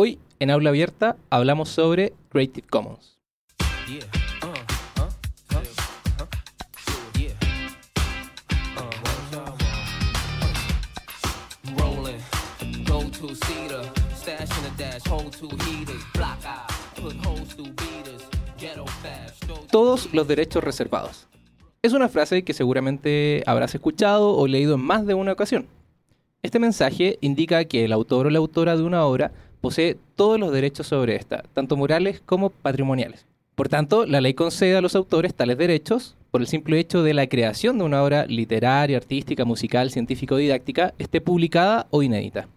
Hoy, en Aula Abierta, hablamos sobre Creative Commons. Todos los derechos reservados. Es una frase que seguramente habrás escuchado o leído en más de una ocasión. Este mensaje indica que el autor o la autora de una obra posee todos los derechos sobre esta, tanto morales como patrimoniales. Por tanto, la ley concede a los autores tales derechos por el simple hecho de la creación de una obra literaria, artística, musical, científico-didáctica, esté publicada o inédita.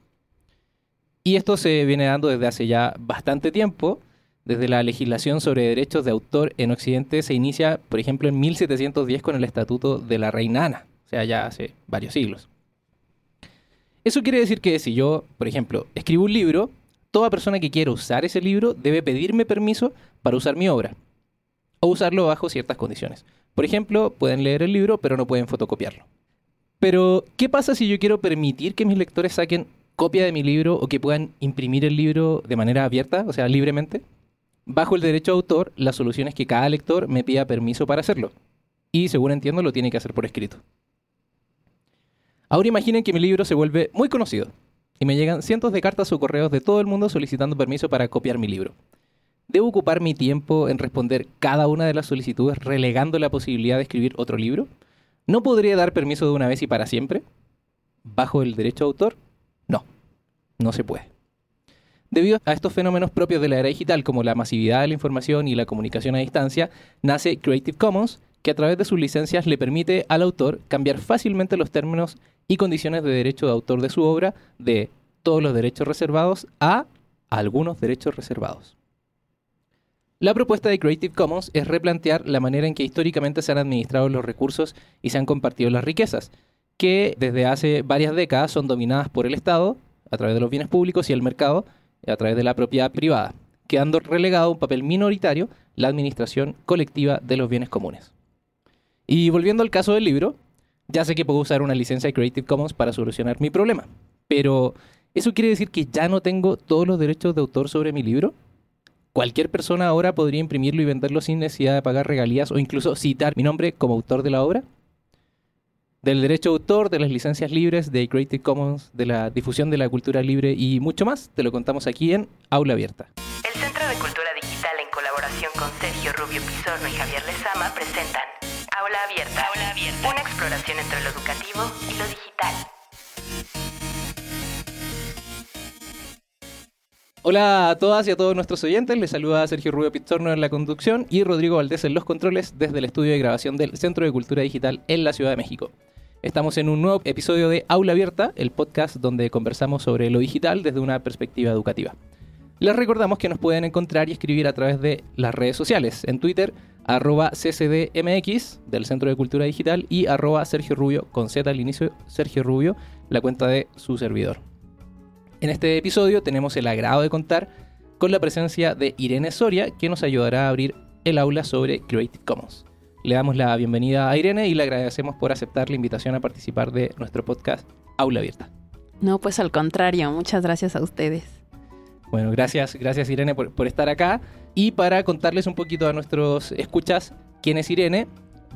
Y esto se viene dando desde hace ya bastante tiempo. Desde la legislación sobre derechos de autor en Occidente se inicia, por ejemplo, en 1710 con el Estatuto de la Reina Ana, o sea, ya hace varios siglos. Eso quiere decir que si yo, por ejemplo, escribo un libro, toda persona que quiera usar ese libro debe pedirme permiso para usar mi obra o usarlo bajo ciertas condiciones. Por ejemplo, pueden leer el libro, pero no pueden fotocopiarlo. Pero, ¿qué pasa si yo quiero permitir que mis lectores saquen copia de mi libro o que puedan imprimir el libro de manera abierta, o sea, libremente? Bajo el derecho de autor, la solución es que cada lector me pida permiso para hacerlo. Y, según entiendo, lo tiene que hacer por escrito. Ahora imaginen que mi libro se vuelve muy conocido y me llegan cientos de cartas o correos de todo el mundo solicitando permiso para copiar mi libro. ¿Debo ocupar mi tiempo en responder cada una de las solicitudes relegando la posibilidad de escribir otro libro? ¿No podría dar permiso de una vez y para siempre? ¿Bajo el derecho de autor? No, no se puede. Debido a estos fenómenos propios de la era digital, como la masividad de la información y la comunicación a distancia, nace Creative Commons, que a través de sus licencias le permite al autor cambiar fácilmente los términos y condiciones de derecho de autor de su obra de todos los derechos reservados a algunos derechos reservados. La propuesta de Creative Commons es replantear la manera en que históricamente se han administrado los recursos y se han compartido las riquezas, que desde hace varias décadas son dominadas por el Estado, a través de los bienes públicos y el mercado, a través de la propiedad privada, quedando relegado a un papel minoritario la administración colectiva de los bienes comunes. Y volviendo al caso del libro, ya sé que puedo usar una licencia de Creative Commons para solucionar mi problema, pero ¿eso quiere decir que ya no tengo todos los derechos de autor sobre mi libro? ¿Cualquier persona ahora podría imprimirlo y venderlo sin necesidad de pagar regalías o incluso citar mi nombre como autor de la obra? Del derecho de autor, de las licencias libres, de Creative Commons, de la difusión de la cultura libre y mucho más, te lo contamos aquí en Aula Abierta. El Centro de Cultura Digital en colaboración con Sergio Rubio Pizorno y Javier Lezama presentan Aula Abierta. Una exploración entre lo educativo y lo digital. Hola a todas y a todos nuestros oyentes, les saluda Sergio Rubio Pizzorno en la conducción y Rodrigo Valdés en los controles desde el estudio de grabación del Centro de Cultura Digital en la Ciudad de México. Estamos en un nuevo episodio de Aula Abierta, el podcast donde conversamos sobre lo digital desde una perspectiva educativa. Les recordamos que nos pueden encontrar y escribir a través de las redes sociales, en Twitter, arroba ccdmx del Centro de Cultura Digital y arroba Sergio Rubio con Z al inicio, Sergio Rubio, la cuenta de su servidor. En este episodio tenemos el agrado de contar con la presencia de Irene Soria, que nos ayudará a abrir el aula sobre Creative Commons. Le damos la bienvenida a Irene y le agradecemos por aceptar la invitación a participar de nuestro podcast Aula Abierta. No, pues al contrario, muchas gracias a ustedes. Bueno, gracias, gracias Irene por, por estar acá. Y para contarles un poquito a nuestros escuchas quién es Irene,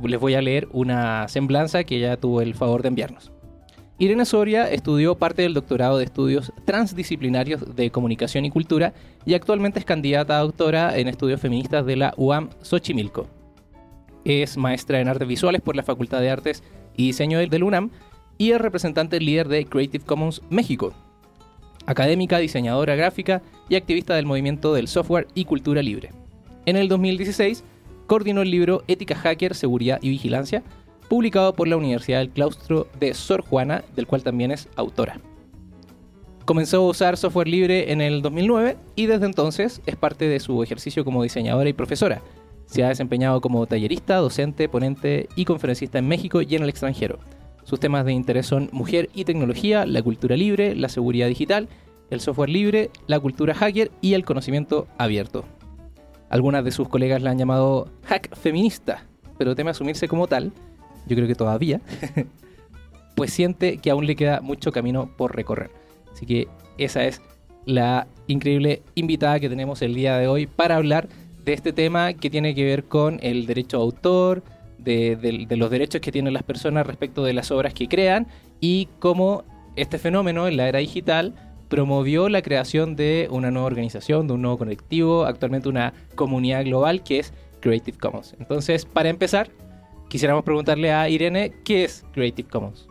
les voy a leer una semblanza que ella tuvo el favor de enviarnos. Irene Soria estudió parte del doctorado de estudios transdisciplinarios de comunicación y cultura y actualmente es candidata a doctora en estudios feministas de la UAM Xochimilco. Es maestra en artes visuales por la Facultad de Artes y Diseño del UNAM y es representante líder de Creative Commons México. Académica, diseñadora gráfica y activista del movimiento del software y cultura libre. En el 2016 coordinó el libro Ética Hacker, Seguridad y Vigilancia, publicado por la Universidad del Claustro de Sor Juana, del cual también es autora. Comenzó a usar software libre en el 2009 y desde entonces es parte de su ejercicio como diseñadora y profesora. Se ha desempeñado como tallerista, docente, ponente y conferencista en México y en el extranjero. Sus temas de interés son mujer y tecnología, la cultura libre, la seguridad digital, el software libre, la cultura hacker y el conocimiento abierto. Algunas de sus colegas la han llamado hack feminista, pero teme asumirse como tal, yo creo que todavía, pues siente que aún le queda mucho camino por recorrer. Así que esa es la increíble invitada que tenemos el día de hoy para hablar de este tema que tiene que ver con el derecho a autor, de, de los derechos que tienen las personas respecto de las obras que crean y cómo este fenómeno en la era digital promovió la creación de una nueva organización, de un nuevo colectivo, actualmente una comunidad global que es Creative Commons. Entonces, para empezar, quisiéramos preguntarle a Irene, ¿qué es Creative Commons?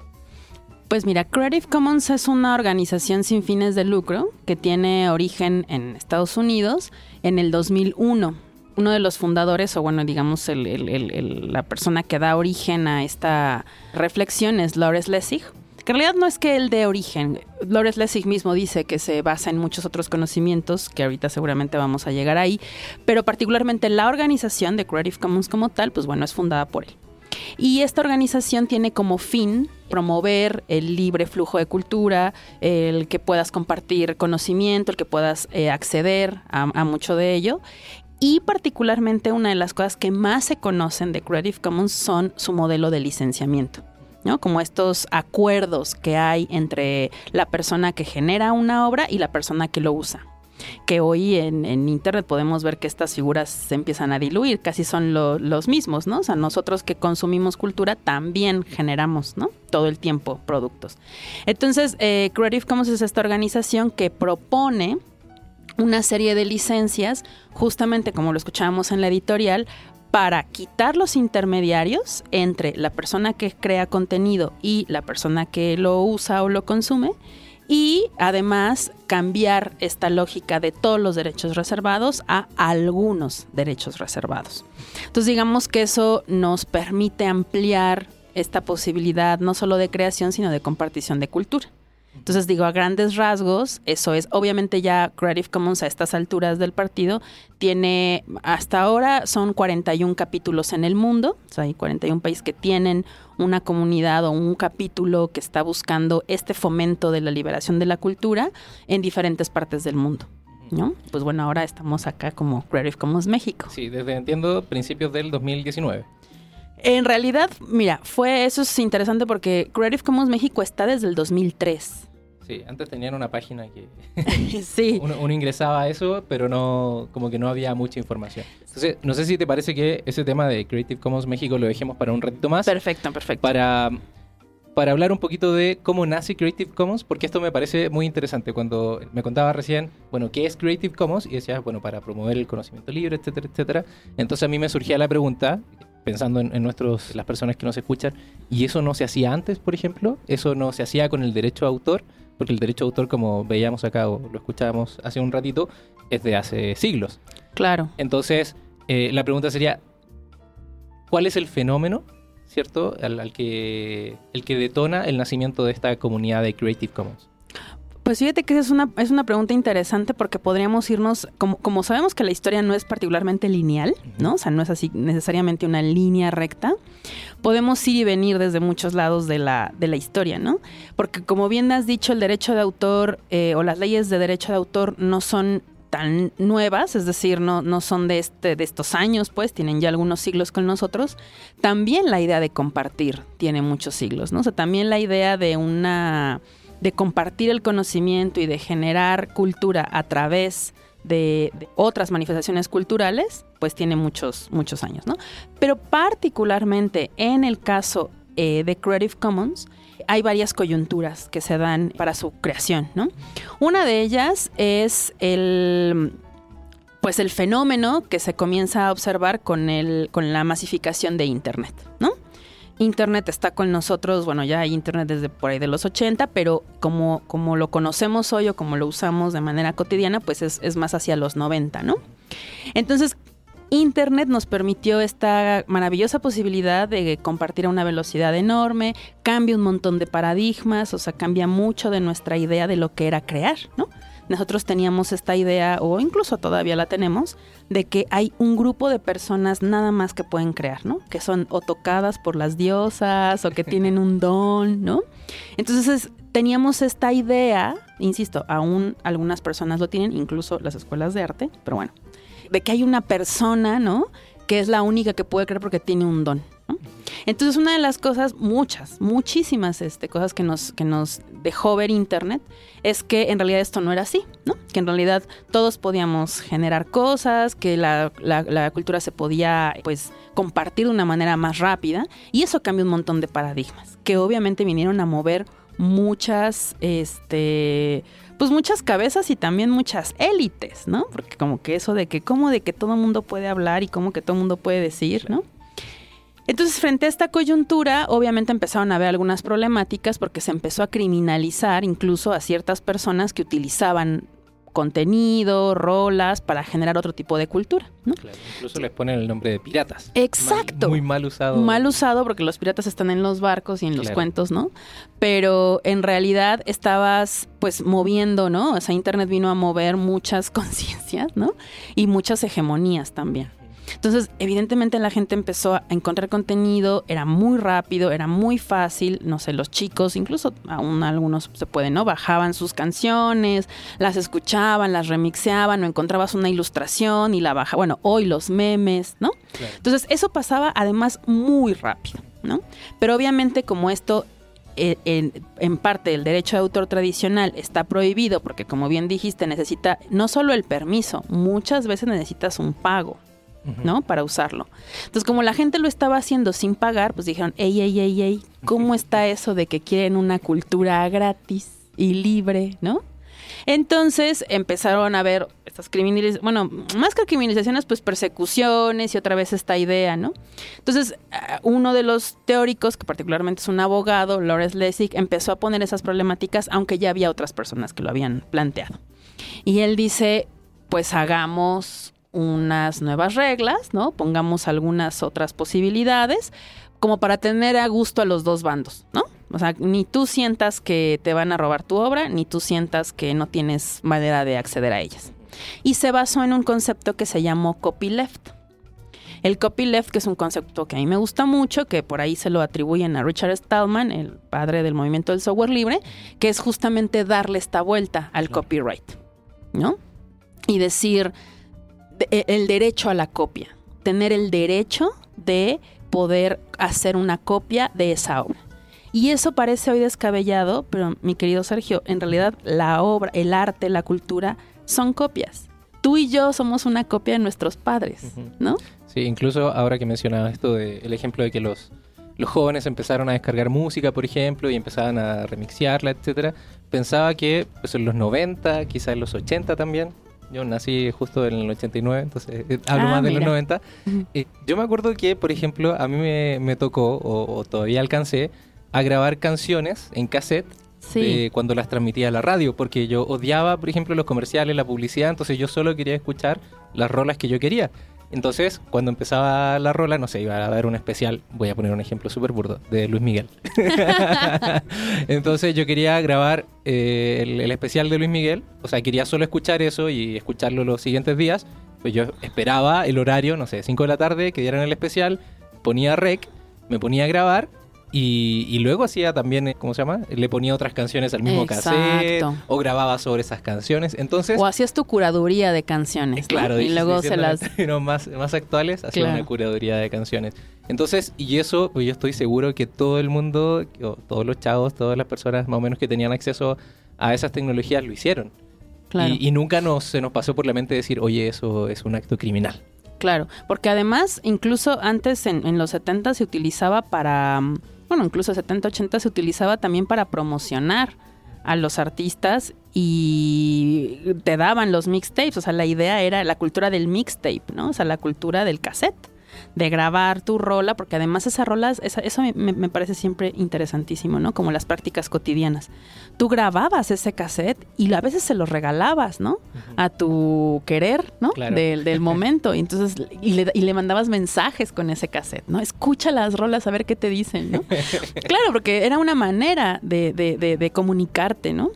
Pues mira, Creative Commons es una organización sin fines de lucro que tiene origen en Estados Unidos en el 2001. Uno de los fundadores, o bueno, digamos, la persona que da origen a esta reflexión es Lawrence Lessig, en realidad no es que el de origen. Lawrence Lessig mismo dice que se basa en muchos otros conocimientos, que ahorita seguramente vamos a llegar ahí, pero particularmente la organización de Creative Commons como tal, pues bueno, es fundada por él. Y esta organización tiene como fin promover el libre flujo de cultura, el que puedas compartir conocimiento, el que puedas eh, acceder a, a mucho de ello. Y particularmente una de las cosas que más se conocen de Creative Commons son su modelo de licenciamiento. ¿No? Como estos acuerdos que hay entre la persona que genera una obra y la persona que lo usa. Que hoy en, Internet podemos ver que estas figuras se empiezan a diluir, casi son los mismos, ¿no? O sea, nosotros que consumimos cultura también generamos, ¿no? Todo el tiempo productos. Entonces, eh, Creative Commons es esta organización que propone una serie de licencias, justamente como lo escuchábamos en la editorial, para quitar los intermediarios entre la persona que crea contenido y la persona que lo usa o lo consume y además cambiar esta lógica de todos los derechos reservados a algunos derechos reservados. Entonces digamos que eso nos permite ampliar esta posibilidad no solo de creación, sino de compartición de cultura. Entonces digo, a grandes rasgos, eso es, obviamente ya Creative Commons a estas alturas del partido tiene, hasta ahora son 41 capítulos en el mundo, o sea, hay 41 países que tienen una comunidad o un capítulo que está buscando este fomento de la liberación de la cultura en diferentes partes del mundo. ¿No? Pues bueno, ahora estamos acá como Creative Commons México. Sí, desde entiendo principios del 2019. En realidad, mira, fue eso es interesante porque Creative Commons México está desde el 2003. Sí, antes tenían una página que sí. uno, ingresaba a eso, pero no, como que no había mucha información. Entonces, no sé si te parece que ese tema de Creative Commons México lo dejemos para un ratito más. Perfecto, perfecto. Para, para hablar un poquito de cómo nace Creative Commons, porque esto me parece muy interesante. Cuando me contaba recién, bueno, ¿qué es Creative Commons? Y decías, bueno, para promover el conocimiento libre, etcétera, etcétera. Entonces a mí me surgía la pregunta, pensando en, nuestros, las personas que nos escuchan, ¿y eso no se hacía antes, por ejemplo? ¿Eso no se hacía con el derecho a autor? porque el derecho de autor, como veíamos acá o lo escuchábamos hace un ratito, es de hace siglos. Claro. Entonces, eh, la pregunta sería, ¿cuál es el fenómeno, cierto, al, que, el que detona el nacimiento de esta comunidad de Creative Commons? Pues fíjate que es una, es una pregunta interesante porque podríamos irnos, como, como sabemos que la historia no es particularmente lineal, ¿no? O sea, no es así necesariamente una línea recta, podemos ir y venir desde muchos lados de la, de la historia, ¿no? Porque como bien has dicho, el derecho de autor eh, o las leyes de derecho de autor no son tan nuevas, es decir, no, no son de, este, de estos años, pues tienen ya algunos siglos con nosotros. También la idea de compartir tiene muchos siglos, ¿no? O sea, también la idea de una de compartir el conocimiento y de generar cultura a través de, otras manifestaciones culturales, pues tiene muchos, muchos años, ¿no? Pero particularmente en el caso eh, de Creative Commons, hay varias coyunturas que se dan para su creación, ¿no? Una de ellas es el pues el fenómeno que se comienza a observar con, el, con la masificación de Internet, ¿no? Internet está con nosotros, bueno, ya hay Internet desde por ahí de los 80, pero como, como lo conocemos hoy o como lo usamos de manera cotidiana, pues es, más hacia los 90, ¿no? Entonces, Internet nos permitió esta maravillosa posibilidad de compartir a una velocidad enorme, cambia un montón de paradigmas, o sea, cambia mucho de nuestra idea de lo que era crear, ¿no? Nosotros teníamos esta idea, o incluso todavía la tenemos, de que hay un grupo de personas nada más que pueden crear, ¿no? Que son o tocadas por las diosas o que tienen un don, ¿no? Entonces teníamos esta idea, insisto, aún algunas personas lo tienen, incluso las escuelas de arte, pero bueno, de que hay una persona, ¿no? Que es la única que puede crear porque tiene un don. Entonces, una de las cosas, muchas, muchísimas este, cosas que nos, que nos dejó ver Internet, es que en realidad esto no era así, ¿no? Que en realidad todos podíamos generar cosas, que la, la cultura se podía, pues, compartir de una manera más rápida, y eso cambió un montón de paradigmas, que obviamente vinieron a mover muchas, este, pues muchas cabezas y también muchas élites, ¿no? Porque como que eso de que cómo de que todo mundo puede hablar y cómo que todo mundo puede decir, ¿no? Entonces, frente a esta coyuntura, obviamente empezaron a haber algunas problemáticas porque se empezó a criminalizar incluso a ciertas personas que utilizaban contenido, rolas, para generar otro tipo de cultura. ¿no? Claro, incluso les ponen el nombre de piratas. Exacto. muy mal usado. Mal usado porque los piratas están en los barcos y en los cuentos, ¿no? Pero en realidad estabas pues moviendo, ¿no? O sea, Internet vino a mover muchas conciencias, ¿no? Y muchas hegemonías también. Entonces, evidentemente la gente empezó a encontrar contenido, era muy rápido, era muy fácil, no sé, los chicos, incluso aún algunos se pueden, ¿no? Bajaban sus canciones, las escuchaban, las remixeaban o encontrabas una ilustración y la bajaban, bueno, hoy los memes, ¿no? Entonces, eso pasaba además muy rápido, ¿no? Pero obviamente como esto eh, en, en, parte el derecho de autor tradicional está prohibido porque como bien dijiste necesita no solo el permiso, muchas veces necesitas un pago. ¿No? Para usarlo. Entonces, como la gente lo estaba haciendo sin pagar, pues dijeron, ey, ey, ey, ey, ¿cómo está eso de que quieren una cultura gratis y libre, ¿no? Entonces empezaron a ver estas criminalizaciones, bueno, más que criminalizaciones, pues persecuciones y otra vez esta idea, ¿no? Entonces, uno de los teóricos, que particularmente es un abogado, Lawrence Lessig, empezó a poner esas problemáticas, aunque ya había otras personas que lo habían planteado. Y él dice, pues hagamos unas nuevas reglas, ¿no? Pongamos algunas otras posibilidades, como para tener a gusto a los dos bandos, ¿no? O sea, ni tú sientas que te van a robar tu obra, ni tú sientas que no tienes manera de acceder a ellas. Y se basó en un concepto que se llamó copyleft. El copyleft, que es un concepto que a mí me gusta mucho, que por ahí se lo atribuyen a Richard Stallman, el padre del movimiento del software libre, que es justamente darle esta vuelta al copyright, ¿no? Y decir, el derecho a la copia, tener el derecho de poder hacer una copia de esa obra. Y eso parece hoy descabellado, pero mi querido Sergio, en realidad la obra, el arte, la cultura son copias. Tú y yo somos una copia de nuestros padres, ¿no? Sí, incluso ahora que mencionaba esto del ejemplo de que los, los jóvenes empezaron a descargar música, por ejemplo, y empezaban a remixearla, etcétera, pensaba que pues, en los 90, quizás en los 80 también, yo nací justo en el 89, entonces eh, hablo ah, más de los 90. Eh, yo me acuerdo que, por ejemplo, a mí me, tocó, o, todavía alcancé, a grabar canciones en cassette cuando las transmitía a la radio, porque yo odiaba, por ejemplo, los comerciales, la publicidad, entonces yo solo quería escuchar las rolas que yo quería. Entonces, cuando empezaba la rola, no sé, iba a dar un especial, voy a poner un ejemplo súper burdo, de Luis Miguel. Entonces yo quería grabar eh, el, especial de Luis Miguel, o sea, quería solo escuchar eso y escucharlo los siguientes días. Pues yo esperaba el horario, no sé, 5 de la tarde, que dieran el especial, ponía rec, me ponía a grabar y, luego hacía también, eh, ¿cómo se llama? Le ponía otras canciones al mismo cassette o grababa sobre esas canciones. Entonces, o hacías tu curaduría de canciones. Claro, y luego se las. más, más actuales, hacía una curaduría de canciones. Entonces, y eso, pues yo estoy seguro que todo el mundo, todos los chavos, todas las personas más o menos que tenían acceso a esas tecnologías lo hicieron. Claro. Y, nunca nos, se nos pasó por la mente decir, oye, eso es un acto criminal. Claro, porque además, incluso antes en, en los 70 se utilizaba para bueno, incluso 70, 80 se utilizaba también para promocionar a los artistas y te daban los mixtapes, o sea, la idea era la cultura del mixtape, ¿no? O sea, la cultura del cassette de grabar tu rola, porque además esas rolas, eso me, parece siempre interesantísimo, ¿no? Como las prácticas cotidianas. Tú grababas ese cassette y a veces se lo regalabas, ¿no? A tu querer, ¿no? Del, momento. Y entonces, y le, y le, mandabas mensajes con ese cassette, ¿no? Escucha las rolas a ver qué te dicen, ¿no? claro, porque era una manera de, de, de comunicarte, ¿no?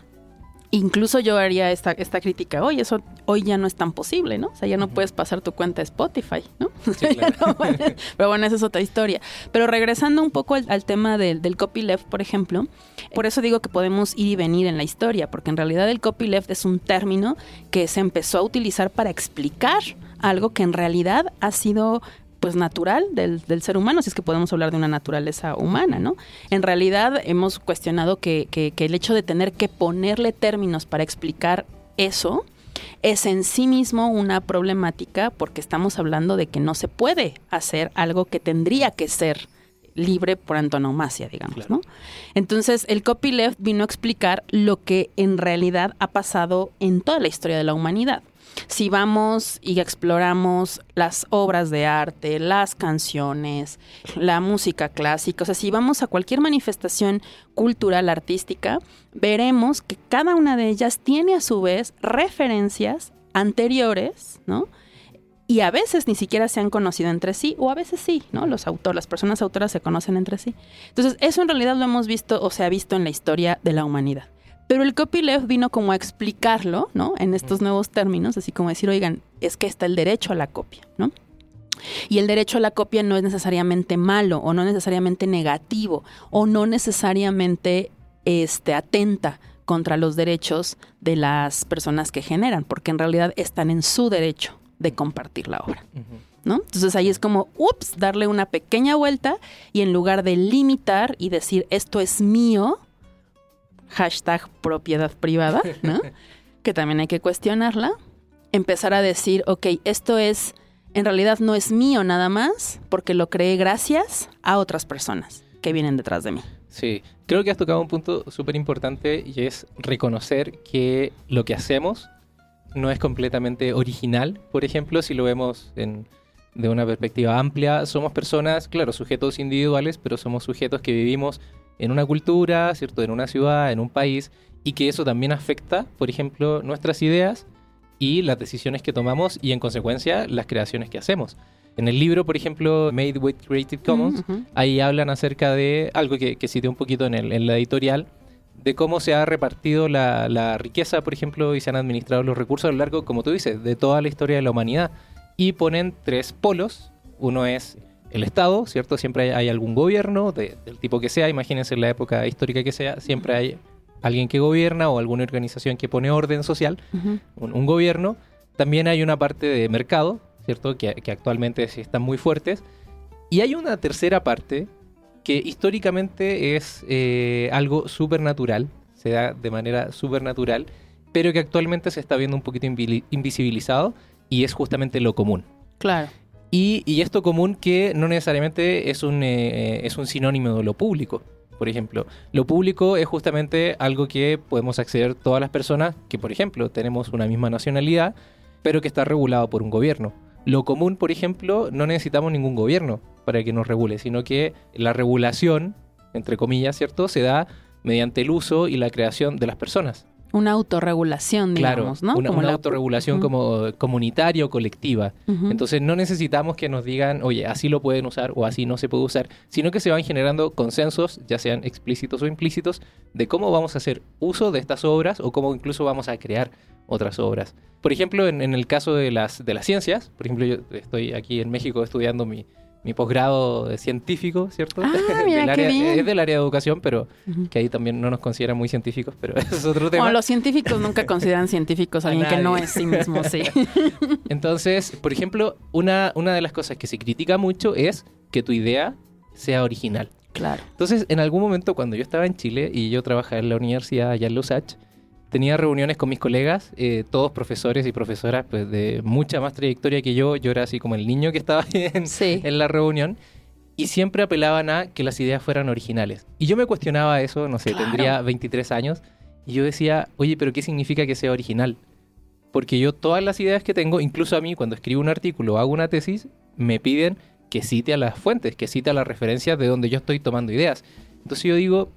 Incluso yo haría esta, esta crítica, oye, eso hoy ya no es tan posible, ¿no? O sea, ya no puedes pasar tu cuenta de Spotify, ¿no? pero bueno, esa es otra historia. Pero regresando un poco al, tema del, del, copyleft, por ejemplo, por eso digo que podemos ir y venir en la historia, porque en realidad el copyleft es un término que se empezó a utilizar para explicar algo que en realidad ha sido pues natural del, del, ser humano, si es que podemos hablar de una naturaleza humana, ¿no? En realidad hemos cuestionado que, que, que el hecho de tener que ponerle términos para explicar eso es en sí mismo una problemática porque estamos hablando de que no se puede hacer algo que tendría que ser libre por antonomasia, digamos, ¿no? Entonces, el copyleft vino a explicar lo que en realidad ha pasado en toda la historia de la humanidad. Si vamos y exploramos las obras de arte, las canciones, la música clásica, o sea, si vamos a cualquier manifestación cultural, artística, veremos que cada una de ellas tiene a su vez referencias anteriores, ¿no? y a veces ni siquiera se han conocido entre sí, o a veces sí, ¿no? Los autores, las personas autoras se conocen entre sí. Entonces, eso en realidad lo hemos visto o se ha visto en la historia de la humanidad. Pero el copyleft vino como a explicarlo, ¿no? En estos nuevos términos, así como decir, oigan, es que está el derecho a la copia, ¿no? Y el derecho a la copia no es necesariamente malo o no necesariamente negativo o no necesariamente este, atenta contra los derechos de las personas que generan, porque en realidad están en su derecho de compartir la obra. ¿no? Entonces ahí es como, ups, darle una pequeña vuelta y en lugar de limitar y decir esto es mío, hashtag propiedad privada, ¿no? que también hay que cuestionarla, empezar a decir, ok, esto es, en realidad no es mío nada más, porque lo creé gracias a otras personas que vienen detrás de mí. Sí, creo que has tocado un punto súper importante y es reconocer que lo que hacemos no es completamente original, por ejemplo, si lo vemos de una perspectiva amplia, somos personas, claro, sujetos individuales, pero somos sujetos que vivimos en una cultura, ¿cierto? En una ciudad, en un país, y que eso también afecta, por ejemplo, nuestras ideas y las decisiones que tomamos y en consecuencia las creaciones que hacemos. En el libro, por ejemplo, Made with Creative Commons, ahí hablan acerca de algo que, que cité un poquito en, el, en la editorial, de cómo se ha repartido la, riqueza, por ejemplo, y se han administrado los recursos a lo largo, como tú dices, de toda la historia de la humanidad. Y ponen tres polos. Uno es el Estado, ¿cierto? Siempre hay, algún gobierno, del tipo que sea, imagínense en la época histórica que sea, siempre hay alguien que gobierna o alguna organización que pone orden social, un, gobierno. También hay una parte de mercado, ¿cierto? Que, que actualmente están muy fuertes. Y hay una tercera parte que históricamente es eh, algo supernatural, se da de manera supernatural, pero que actualmente se está viendo un poquito invisibilizado y es justamente lo común. Claro. Y, esto común que no necesariamente es un, eh, es un sinónimo de lo público. Por ejemplo, lo público es justamente algo que podemos acceder todas las personas que, por ejemplo, tenemos una misma nacionalidad, pero que está regulado por un gobierno. Lo común, por ejemplo, no necesitamos ningún gobierno para que nos regule, sino que la regulación, entre comillas, ¿cierto?, se da mediante el uso y la creación de las personas. Una autorregulación, digamos, ¿no? Una, como una autorregulación como comunitaria o colectiva. Entonces no necesitamos que nos digan, oye, así lo pueden usar o así no se puede usar, sino que se van generando consensos, ya sean explícitos o implícitos, de cómo vamos a hacer uso de estas obras o cómo incluso vamos a crear otras obras. Por ejemplo, en, el caso de las, de las ciencias, por ejemplo, yo estoy aquí en México estudiando mi, mi posgrado científico, ¿cierto? Ah, mira, qué bien. Es del área de educación, pero que ahí también no nos consideran muy científicos, pero eso es otro tema. Bueno, los científicos nunca consideran científicos a alguien que no es sí mismo, sí. Entonces, por ejemplo, una, una de las cosas que se critica mucho es que tu idea sea original. Claro. Entonces, en algún momento cuando yo estaba en Chile y yo trabajaba en la universidad allá en Lusach, tenía reuniones con mis colegas, eh, todos profesores y profesoras pues, de mucha más trayectoria que yo. Yo era así como el niño que estaba en, en la reunión. Y siempre apelaban a que las ideas fueran originales. Y yo me cuestionaba eso, no sé, tendría 23 años. Y yo decía, oye, pero ¿qué significa que sea original? Porque yo todas las ideas que tengo, incluso a mí cuando escribo un artículo o hago una tesis, me piden que cite a las fuentes, que cite a las referencias de donde yo estoy tomando ideas. Entonces yo digo,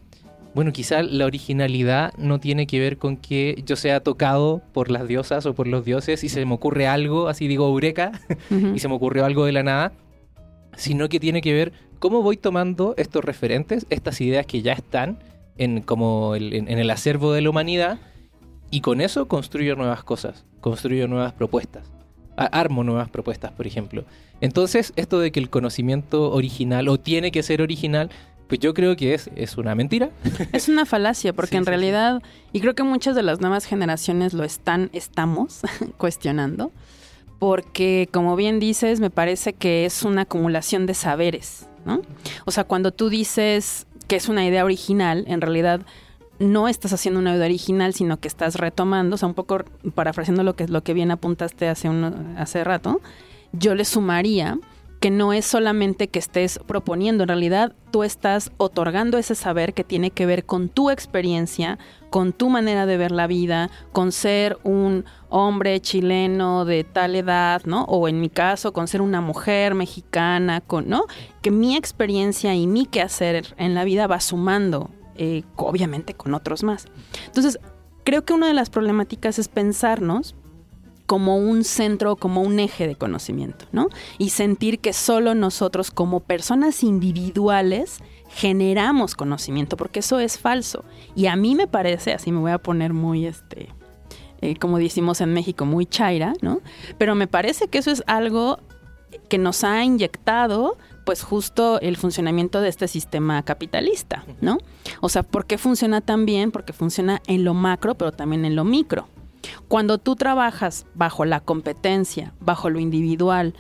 bueno, quizá la originalidad no tiene que ver con que yo sea tocado por las diosas o por los dioses y se me ocurre algo, así digo eureka, y se me ocurrió algo de la nada, sino que tiene que ver cómo voy tomando estos referentes, estas ideas que ya están en, como en, el acervo de la humanidad, y con eso construyo nuevas cosas, construyo nuevas propuestas, armo nuevas propuestas, por ejemplo. Entonces, esto de que el conocimiento original o tiene que ser original pues yo creo que es, es una mentira. Es una falacia, porque en realidad, y creo que muchas de las nuevas generaciones lo están, estamos cuestionando, porque, como bien dices, me parece que es una acumulación de saberes, ¿no? O sea, cuando tú dices que es una idea original, en realidad no estás haciendo una idea original, sino que estás retomando, o sea, un poco parafraseando lo que, lo que bien apuntaste hace, un, hace rato, yo le sumaría que no es solamente que estés proponiendo, en realidad tú estás otorgando ese saber que tiene que ver con tu experiencia, con tu manera de ver la vida, con ser un hombre chileno de tal edad, ¿no? O en mi caso, con ser una mujer mexicana, con, ¿no? Que mi experiencia y mi quehacer en la vida va sumando, eh, obviamente con otros más. Entonces, creo que una de las problemáticas es pensarnos como un centro, como un eje de conocimiento, ¿no? Y sentir que solo nosotros como personas individuales generamos conocimiento, porque eso es falso. Y a mí me parece, así me voy a poner muy, este, eh, como decimos en México, muy chaira, ¿no? Pero me parece que eso es algo que nos ha inyectado pues justo el funcionamiento de este sistema capitalista, ¿no? O sea, ¿por qué funciona tan bien? Porque funciona en lo macro, pero también en lo micro. Cuando tú trabajas bajo la competencia, bajo lo individual,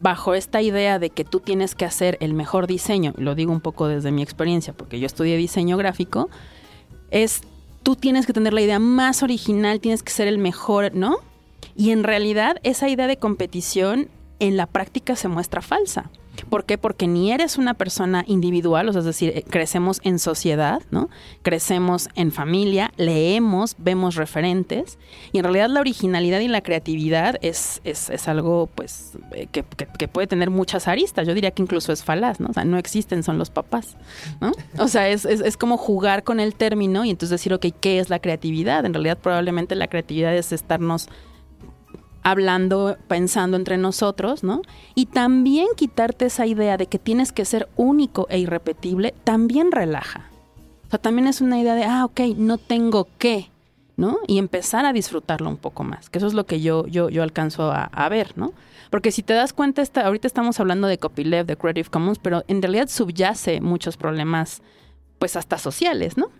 bajo esta idea de que tú tienes que hacer el mejor diseño, lo digo un poco desde mi experiencia, porque yo estudié diseño gráfico, es tú tienes que tener la idea más original, tienes que ser el mejor, ¿no? Y en realidad esa idea de competición en la práctica se muestra falsa. ¿Por qué? Porque ni eres una persona individual, o sea, es decir, eh, crecemos en sociedad, ¿no? Crecemos en familia, leemos, vemos referentes, y en realidad la originalidad y la creatividad es, es, es algo, pues, eh, que, que, puede tener muchas aristas. Yo diría que incluso es falaz, ¿no? O sea, no existen, son los papás, ¿no? O sea, es, es, es como jugar con el término y entonces decir, ok, ¿qué es la creatividad? En realidad probablemente la creatividad es estarnos hablando, pensando entre nosotros, ¿no? Y también quitarte esa idea de que tienes que ser único e irrepetible, también relaja. O sea, también es una idea de, ah, ok, no tengo que, ¿no? Y empezar a disfrutarlo un poco más, que eso es lo que yo, yo, yo alcanzo a, ver, ¿no? Porque si te das cuenta, está, ahorita estamos hablando de copyleft, de Creative Commons, pero en realidad subyace muchos problemas, pues hasta sociales, ¿no?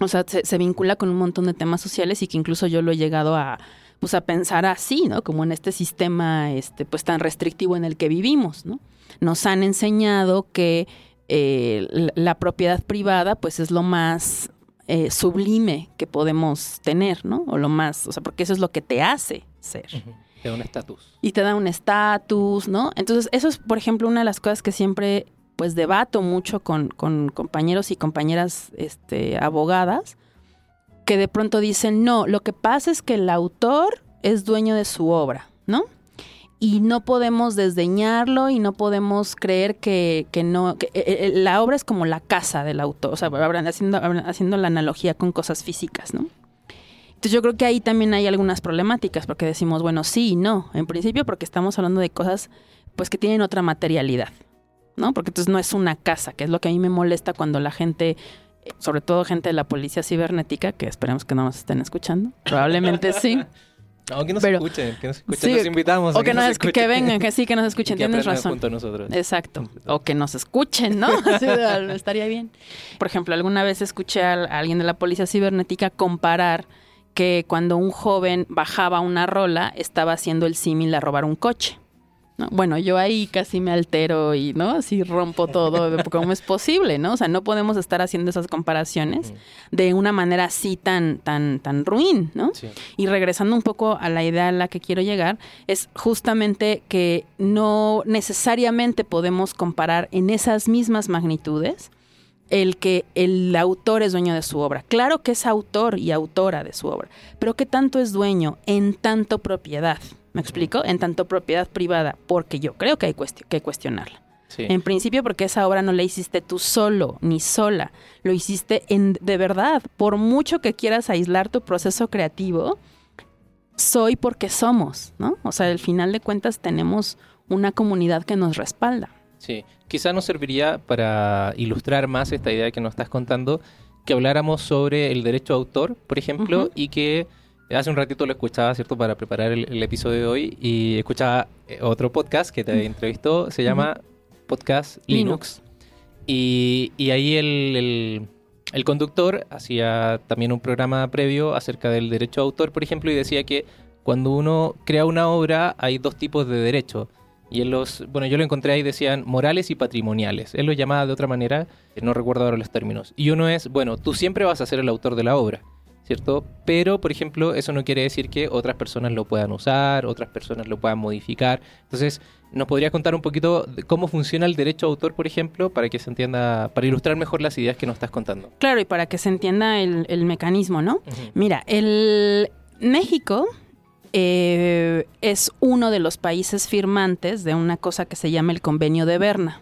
O sea, se vincula con un montón de temas sociales y que incluso yo lo he llegado a, pues a pensar así, ¿no? Como en este sistema este, pues tan restrictivo en el que vivimos, ¿no? Nos han enseñado que eh, la, propiedad privada pues es lo más eh, sublime que podemos tener, ¿no? O lo más, o sea, porque eso es lo que te hace ser. Te da un estatus. Y te da un estatus, ¿no? Entonces, eso es, por ejemplo, una de las cosas que siempre pues debato mucho con, con compañeros y compañeras este, abogadas, que de pronto dicen, no, lo que pasa es que el autor es dueño de su obra, ¿no? Y no podemos desdeñarlo y no podemos creer que, no, que eh, eh, la obra es como la casa del autor, o sea, haciendo, haciendo la analogía con cosas físicas, ¿no? Entonces yo creo que ahí también hay algunas problemáticas, porque decimos, bueno, sí y no, en principio porque estamos hablando de cosas pues que tienen otra materialidad, ¿no? Porque entonces no es una casa, que es lo que a mí me molesta cuando la gente sobre todo gente de la policía cibernética, que esperemos que no nos estén escuchando. Probablemente sí. No, que nos escuchen, que nos escuchen, nos invitamos. O que, nos, que vengan, que sí, que nos escuchen, tienes razón. Exacto. O que nos escuchen, ¿no? estaría bien. Por ejemplo, alguna vez escuché a alguien de la policía cibernética comparar que cuando un joven bajaba una rola, estaba haciendo el símil a robar un coche. Bueno, yo ahí casi me altero y, ¿no? Así rompo todo. ¿Cómo es posible, no? O sea, no podemos estar haciendo esas comparaciones de una manera así tan, tan, tan ruin, ¿no? Y regresando un poco a la idea a la que quiero llegar, es justamente que no necesariamente podemos comparar en esas mismas magnitudes el que el autor es dueño de su obra. Claro que es autor y autora de su obra, pero ¿qué tanto es dueño en tanto propiedad? ¿Me explico? En tanto propiedad privada, porque yo creo que hay que cuestionarla. En principio porque esa obra no la hiciste tú solo ni sola, lo hiciste en de verdad. Por mucho que quieras aislar tu proceso creativo, soy porque somos, ¿no? O sea, al final de cuentas tenemos una comunidad que nos respalda. Sí, quizá nos serviría para ilustrar más esta idea que nos estás contando, que habláramos sobre el derecho de autor, por ejemplo, y que Hace un ratito lo escuchaba, ¿cierto? Para preparar el, episodio de hoy y escuchaba eh, otro podcast que te entrevistó, se llama Podcast Linux. Y, ahí el, conductor hacía también un programa previo acerca del derecho de autor, por ejemplo, y decía que Cuando uno crea una obra hay dos tipos de derechos. Y en los, bueno, yo lo encontré ahí, decían morales y patrimoniales. Él lo llamaba de otra manera, no recuerdo ahora los términos. Y uno es, bueno, tú siempre vas a ser el autor de la obra, ¿cierto? Pero, por ejemplo, eso no quiere decir que otras personas lo puedan usar, otras personas lo puedan modificar. Entonces, ¿nos podría contar un poquito de cómo funciona el derecho de autor, por ejemplo, para que se entienda, para ilustrar mejor las ideas que nos estás contando? Claro, y para que se entienda el, el mecanismo, ¿no? Mira, el México eh, es uno de los países firmantes de una cosa que se llama el Convenio de Berna.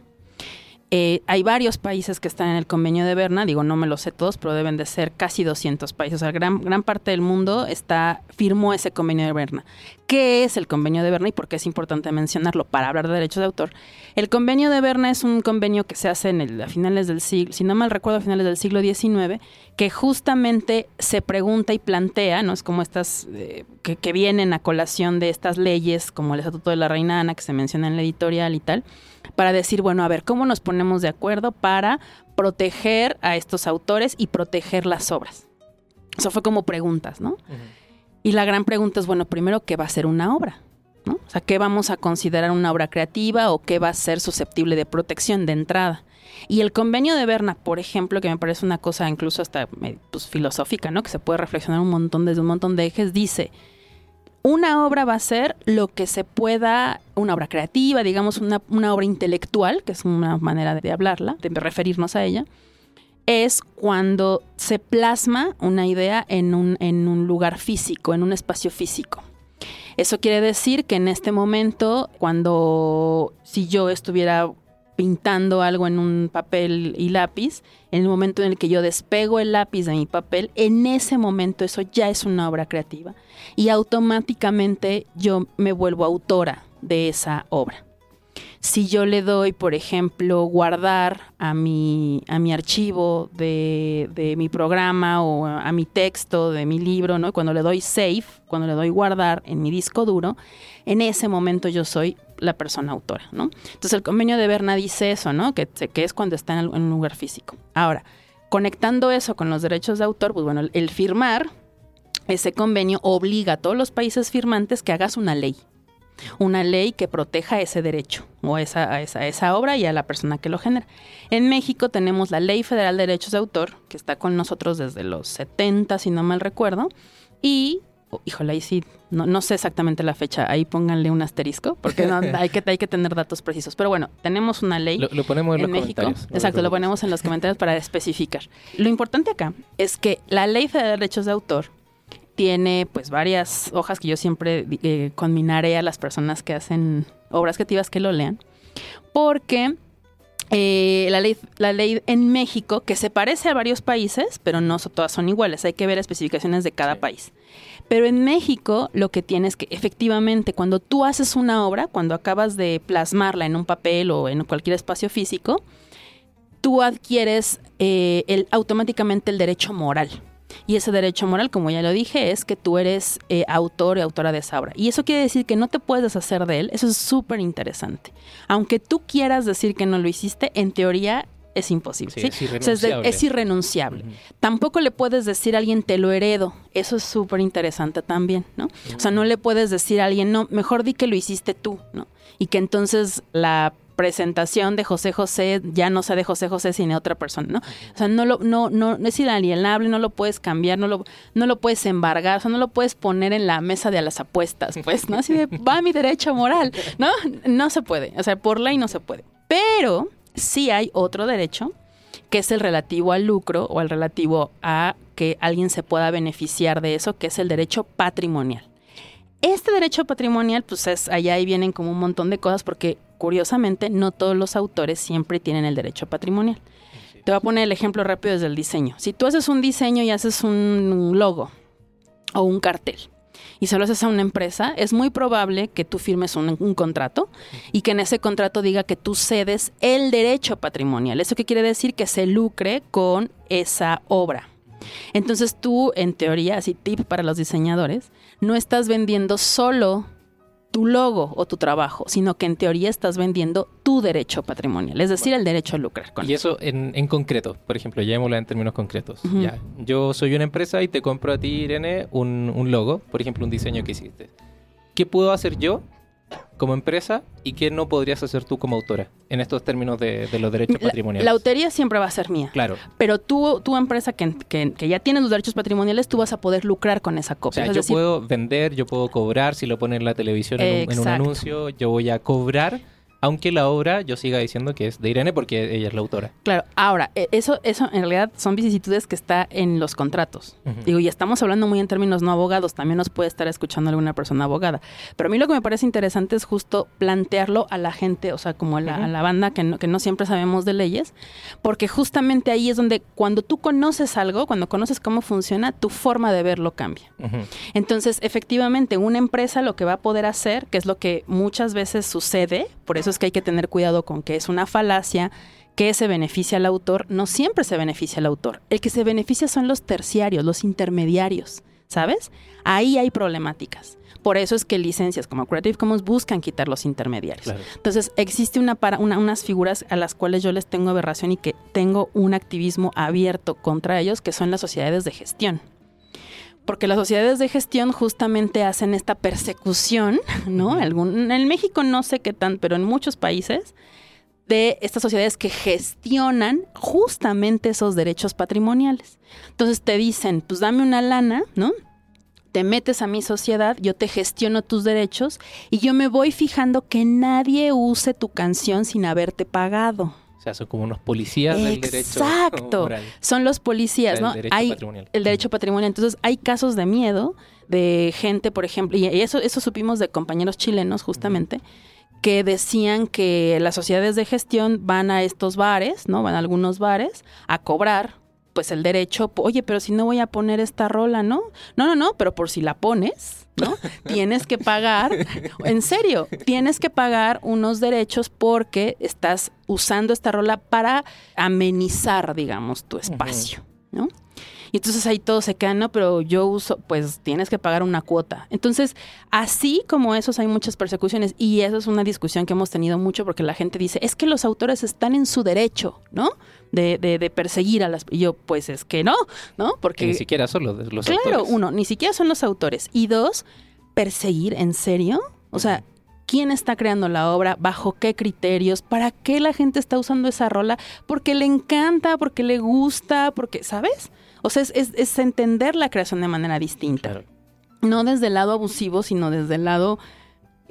Eh, hay varios países que están en el convenio de Berna, digo, no me lo sé todos, pero deben de ser casi 200 países. O sea, gran, gran parte del mundo está, firmó ese convenio de Berna. ¿Qué es el convenio de Berna y por qué es importante mencionarlo para hablar de derechos de autor? El convenio de Berna es un convenio que se hace en el, a finales del siglo, si no mal recuerdo, a finales del siglo XIX, que justamente se pregunta y plantea, ¿no? Es como estas eh, que, que vienen a colación de estas leyes, como el Estatuto de la Reina Ana, que se menciona en la editorial y tal para decir, bueno, a ver, ¿cómo nos ponemos de acuerdo para proteger a estos autores y proteger las obras? Eso fue como preguntas, ¿no? Y la gran pregunta es, bueno, primero, ¿qué va a ser una obra? ¿no? O sea, ¿qué vamos a considerar una obra creativa o qué va a ser susceptible de protección de entrada? Y el convenio de Berna, por ejemplo, que me parece una cosa incluso hasta pues, filosófica, ¿no? Que se puede reflexionar un montón desde un montón de ejes, dice, una obra va a ser lo que se pueda, una obra creativa, digamos, una, obra intelectual, que es una manera de hablarla, de referirnos a ella, es cuando se plasma una idea en un, en un lugar físico, en un espacio físico. Eso quiere decir que en este momento, cuando si yo estuviera pintando algo en un papel y lápiz, en el momento en el que yo despego el lápiz de mi papel, en ese momento eso ya es una obra creativa y automáticamente yo me vuelvo autora de esa obra. Si yo le doy, por ejemplo, guardar a mi, a mi archivo de, de mi programa o a mi texto de mi libro, ¿no? Cuando le doy save, cuando le doy guardar en mi disco duro, en ese momento yo soy la persona autora, ¿no? Entonces el convenio de Berna dice eso, ¿no? Que, que es cuando está en, un lugar físico. Ahora, conectando eso con los derechos de autor, pues bueno, el firmar ese convenio obliga a todos los países firmantes que hagas una ley. Una ley que proteja ese derecho o esa, esa, esa obra y a la persona que lo genera. En México tenemos la Ley Federal de Derechos de Autor, que está con nosotros desde los 70, si no mal recuerdo, y híjole, ahí sí, no, sé exactamente la fecha, ahí pónganle un asterisco, porque hay, que, hay que tener datos precisos. Pero bueno, tenemos una ley. Lo, ponemos en, los México. comentarios. Exacto, lo ponemos en los comentarios para especificar. Lo importante acá es que la ley de derechos de autor tiene pues varias hojas que yo siempre eh, conminaré a las personas que hacen obras creativas que lo lean, porque eh, la, ley, la ley en México, que se parece a varios países, pero no todas son iguales, hay que ver especificaciones de cada país. Pero en México lo que tienes que efectivamente cuando tú haces una obra, cuando acabas de plasmarla en un papel o en cualquier espacio físico, tú adquieres eh, el, automáticamente el derecho moral. Y ese derecho moral, como ya lo dije, es que tú eres eh, autor y autora de esa obra. Y eso quiere decir que no te puedes deshacer de él. Eso es súper interesante. Aunque tú quieras decir que no lo hiciste, en teoría es imposible. Es, irrenunciable. Tampoco le puedes decir a alguien te lo heredo. Eso es súper interesante también, ¿no? O sea, no le puedes decir a alguien, no, mejor di que lo hiciste tú, ¿no? Y que entonces la presentación de José José ya no sea de José José sino de otra persona, ¿no? O sea, no lo, no, no, es inalienable, no lo puedes cambiar, no lo, no lo puedes embargar, o sea, no lo puedes poner en la mesa de las apuestas, pues, ¿no? Así de, va mi derecho moral, ¿no? No se puede, o sea, por ley no se puede. Pero sí hay otro derecho, que es el relativo al lucro o el relativo a que alguien se pueda beneficiar de eso, que es el derecho patrimonial. Este derecho patrimonial, pues es, allá ahí vienen como un montón de cosas porque curiosamente no todos los autores siempre tienen el derecho patrimonial. Te voy a poner el ejemplo rápido desde el diseño. Si tú haces un diseño y haces un logo o un cartel, y se lo haces a una empresa, es muy probable que tú firmes un, contrato y que en ese contrato diga que tú cedes el derecho patrimonial. ¿Eso qué quiere decir? Que se lucre con esa obra. Entonces tú, en teoría, así tip para los diseñadores, no estás vendiendo solo tu logo o tu trabajo, sino que en teoría estás vendiendo tu derecho patrimonial, es decir, el derecho a lucrar. Con y eso en, en concreto, por ejemplo, llevémoslo en términos concretos. Ya, yo soy una empresa y te compro a ti, Irene, un, un logo, por ejemplo, un diseño que hiciste. ¿Qué puedo hacer yo como empresa y qué no podrías hacer tú como autora en estos términos de, de los derechos La, patrimoniales? la autoría siempre va a ser mía. Claro. Pero tú, tu empresa que, que- que ya tiene los derechos patrimoniales, tú vas a poder lucrar con esa O copia. sea, es yo decir, puedo vender, yo puedo cobrar, si lo pone en la televisión en un, en un Exacto. anuncio, yo voy a cobrar, aunque la obra yo siga diciendo que es de Irene porque ella es la autora. Claro, ahora, e- eso, eso en realidad son vicisitudes que está en los contratos. Digo, y estamos hablando muy en términos no abogados, también nos puede estar escuchando alguna persona abogada. Pero a mí lo que me parece interesante es justo plantearlo a la gente, o sea, como a la, Ujú. a la banda que no, que no siempre sabemos de leyes, porque justamente ahí es donde cuando tú conoces algo, cuando conoces cómo funciona, tu forma de verlo cambia. Entonces, efectivamente, una empresa lo que va a poder hacer, que es lo que muchas veces sucede, por eso es que hay que tener cuidado con que es una falacia, que se beneficia al autor, no siempre se beneficia al autor. El que se beneficia son los terciarios, los intermediarios, ¿sabes? Ahí hay problemáticas. Por eso es que licencias como Creative Commons buscan quitar los intermediarios. Claro. Entonces, existe una para, una- unas figuras a las cuales yo les tengo aberración y que tengo un activismo abierto contra ellos, que son las sociedades de gestión. Porque las sociedades de gestión justamente hacen esta persecución, ¿no? Algún, en México no sé qué tan, pero en muchos países, de estas sociedades que gestionan justamente esos derechos patrimoniales. Entonces te dicen, pues dame una lana, ¿no? Te metes a mi sociedad, yo te gestiono tus derechos y yo me voy fijando que nadie use tu canción sin haberte pagado. O sea, son como unos policías del derecho Exacto. Son los policías, ¿no? derecho Hay patrimonial. el derecho patrimonial. Entonces, hay casos de miedo de gente, por ejemplo, y eso, eso supimos de compañeros chilenos justamente, que decían que las sociedades de gestión van a estos bares, ¿no? Van a algunos bares a cobrar pues el derecho, oye, pero si no voy a poner esta rola, ¿no? No, no, no, pero por si la pones, ¿no? tienes que pagar, en serio, tienes que pagar unos derechos porque estás usando esta rola para amenizar, digamos, tu espacio, ¿no? Y entonces ahí todo se queda, no, pero yo uso, pues tienes que pagar una cuota. Entonces, así como esos hay muchas persecuciones y eso es una discusión que hemos tenido mucho porque la gente dice, es que los autores están en su derecho, ¿no? De, de, de perseguir a las... Y yo, pues es que no, ¿no? Que Porque... ni siquiera son los, los Claro, autores. uno, ni siquiera son los autores. Y dos, perseguir, ¿en serio? O sea, ¿quién está creando la obra? ¿Bajo qué criterios? ¿Para qué la gente está usando esa rola? Porque le encanta, porque le gusta, porque, ¿sabes? O sea, es, es- es entender la creación de manera distinta. Claro. No desde el lado abusivo, sino desde el lado